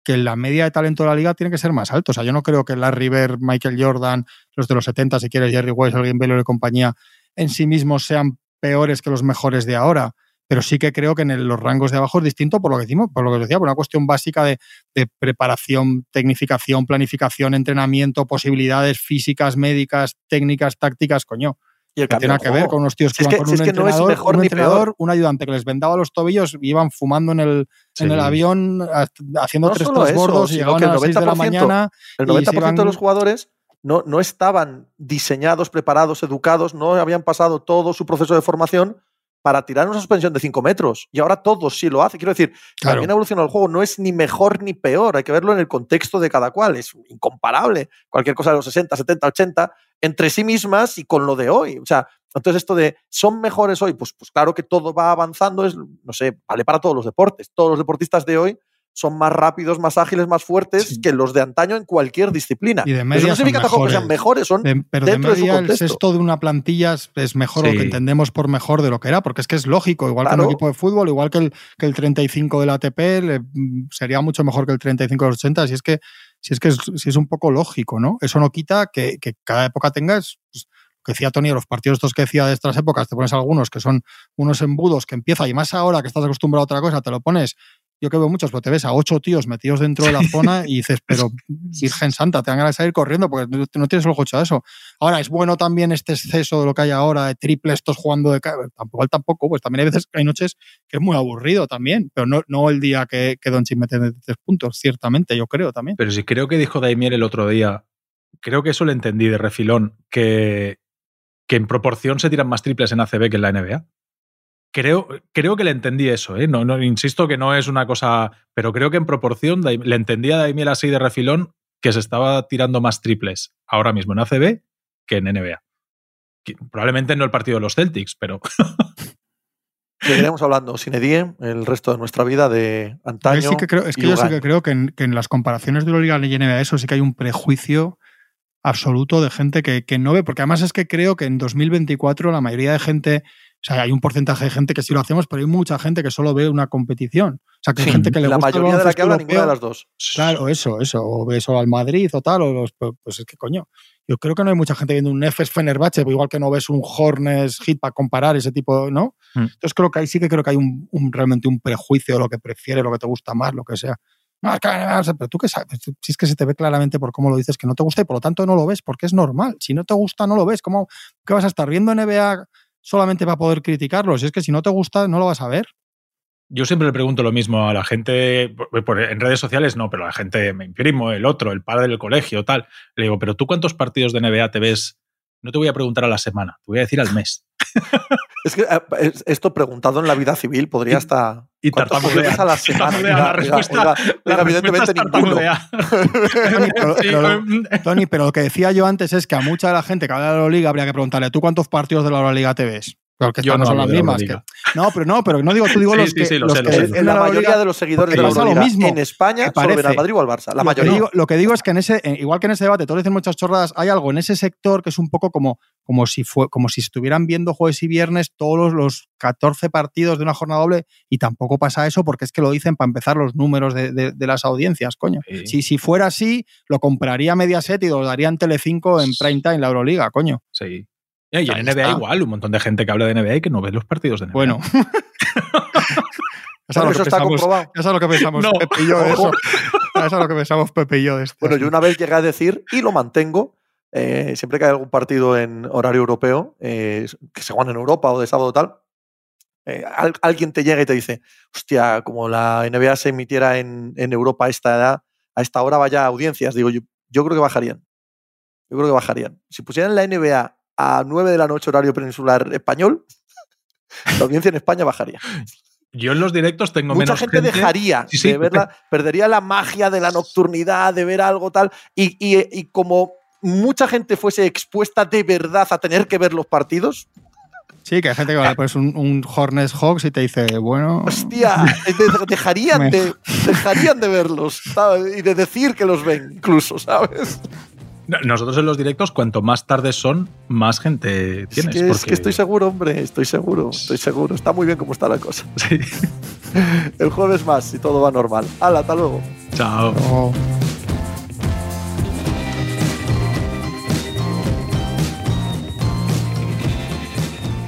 que la media de talento de la liga tiene que ser más alto. O sea, yo no creo que Larry Bird, Michael Jordan, los de los 70, si quieres, Jerry West, alguien Baylor y compañía, en sí mismos sean peores que los mejores de ahora. Pero sí que creo que en los rangos de abajo es distinto por lo que decimos, por lo que decía, por una cuestión básica de, de preparación, tecnificación, planificación, entrenamiento, posibilidades físicas, médicas, técnicas, tácticas, coño. Y el Que tiene de que ver con unos tíos Si que que- con si un es que no es entrenador, mejor un, ni entrenador, peor. un ayudante que les vendaba los tobillos y iban fumando en el, en el Sí. avión, ha- haciendo No tres solo eso, transbordos y llegaban a el las 6 de la 90% mañana. El y se 90% de iban- los jugadores no, no estaban diseñados, preparados, educados, no habían pasado todo su proceso de formación para tirar una suspensión de 5 metros. Y ahora todos sí lo hacen. Quiero decir, Claro. también ha evolucionado el juego. No es ni mejor ni peor. Hay que verlo en el contexto de cada cual. Es incomparable. Cualquier cosa de los 60, 70, 80, entre sí mismas y con lo de hoy. O sea, entonces esto de son mejores hoy, pues, pues claro que todo va avanzando. Es, no sé, vale para todos los deportes. Todos los deportistas de hoy son más rápidos, más ágiles, más fuertes Sí. que los de antaño en cualquier disciplina. Y de Eso media no significa son tampoco que sean mejores, son De- pero de dentro de su media el sexto de una plantilla es- mejor o lo Sí. que entendemos por mejor de lo que era, porque es que es lógico, igual que un equipo de fútbol, igual que el, que el 35 del ATP, le- mm, sería mucho mejor que el 35 de los 80, si es que, si es, que es, si es un poco lógico, ¿no? Eso no quita que, que cada época tengas, pues, lo que decía Tony, de los partidos estos que decía de estas épocas, te pones algunos que son unos embudos que empieza, y más ahora que estás acostumbrado a otra cosa, te lo pones yo que veo muchos, pero te ves a ocho tíos metidos dentro de la zona y dices, pero Virgen Santa, te dan ganas de salir corriendo porque no, tienes el ojo hecho a eso. Ahora, ¿es bueno también este exceso de lo que hay ahora, de triple estos jugando de... Tampoco, tampoco, pues también hay veces que hay noches que es muy aburrido también, pero no, no el día que, que Doncic mete tres puntos, ciertamente, yo creo también. Pero sí creo que dijo Daimiel el otro día, creo que eso lo entendí de refilón, que, que en proporción se tiran más triples en ACB que en la NBA. Creo, creo que le entendí eso, ¿eh? no, no, insisto que no es una cosa, pero creo que en proporción le entendía a Daimiel así de refilón que se estaba tirando más triples ahora mismo en ACB que en NBA. Probablemente no el partido de los Celtics, pero Seguiremos hablando sin Edie el resto de nuestra vida de antaño. Yo sí que creo, es y que yo sí que creo que en, que en las comparaciones de Euroliga y NBA eso sí que hay un prejuicio absoluto de gente que, que no ve, porque además es que creo que en 2024 la mayoría de gente, o sea, hay un porcentaje de gente que sí lo hacemos, pero hay mucha gente que solo ve una competición. O sea, que hay Sí, gente que le la gusta el mayoría de la que habla, ninguna de las dos. Claro, eso, eso. O ve solo al Madrid o tal, o los, pues pues es que coño. Yo creo que no hay mucha gente viendo un Nefes Fenerbahce, igual que no ves un Hornets Hit para comparar ese tipo, ¿no? Mm. Entonces creo que ahí sí que creo que hay un, un- realmente un prejuicio de lo que prefieres, lo que te gusta más, lo que sea. No, es que, no sé, pero tú qué sabes, si es que se te ve claramente por cómo lo dices que no te gusta y por lo tanto no lo ves, porque es normal. Si no te gusta, no lo ves. ¿Cómo qué vas a estar viendo NBA solamente para poder criticarlo? Si es que si no te gusta, no lo vas a ver. Yo siempre le pregunto lo mismo a la gente, en redes sociales no, pero a la gente, mi primo, el otro, el padre del colegio, tal. Le digo, pero tú cuántos partidos de NBA te ves? No te voy a preguntar a la semana, te voy a decir al mes. Es que es- esto preguntado en la vida civil podría Y- estar. Y ¿Cuántos tartamudea. juegos a la semana? La respuesta, la evidentemente es ninguno. tartamudea. pero- Sí, pero- em, Tony, pero lo que decía yo antes es que a mucha de la gente que habla de la Euroliga habría que preguntarle, ¿tú cuántos partidos de la Euroliga te ves? Yo estas no son las la mismas. Que- no, pero no, pero no digo, tú digo Sí, los sí, que, sí, lo los sé, lo que ven la la mayoría de los seguidores porque de la Euroliga mismo, en España que solo ven parece. al Madrid o al Barça. La lo que, mayoría. digo, lo que digo es que en ese, eh, igual que en ese debate, todos dicen muchas chorradas, hay algo en ese sector que es un poco como, como, si, fue, como si estuvieran viendo jueves y viernes todos los, los 14 partidos de una jornada doble y tampoco pasa eso porque es que lo dicen para empezar los números de, de- de las audiencias, coño. Sí. Si, si fuera así, lo compraría Mediaset y lo daría en Telecinco en prime time la Euroliga, coño. Sí. Y en Ahí NBA está. igual, un montón de gente que habla de NBA y que no ve los partidos de NBA. Bueno, Ya sabes lo eso que pensamos- ya sabes lo que pensamos No. Pepe y yo de eso. Ojo. Ya sabes lo que pensamos Pepe y yo de esto. Bueno, yo una vez llegué a decir, y lo mantengo, eh, siempre que hay algún partido en horario europeo, eh, que se juegan en Europa o de sábado o tal, eh, al- alguien te llega y te dice, hostia, como la NBA se emitiera en, en Europa a esta edad, a esta hora vaya audiencias. Digo, yo, yo creo que bajarían. Yo creo que bajarían. Si pusieran la NBA a 9 de la noche horario peninsular español, la audiencia en España bajaría. Yo en los directos tengo Mucha menos gente, dejaría Sí, sí, de verla, perdería la magia de la nocturnidad, de ver algo tal. Y, y- y como mucha gente fuese expuesta de verdad a tener que ver los partidos, Sí, que hay gente que le pones un, un Hornets Hawks y te dice, bueno. hostia, de- dejarían, de, dejarían de verlos ¿sabes? y de decir que los ven, incluso, ¿sabes? No, Nosotros en los directos, cuanto más tarde son, más gente Es tienes. que, es porque- que estoy seguro, hombre, estoy seguro, estoy seguro. Está muy bien como está la cosa. Sí. El jueves más, si todo va normal. Hala, hasta luego. Chao. no.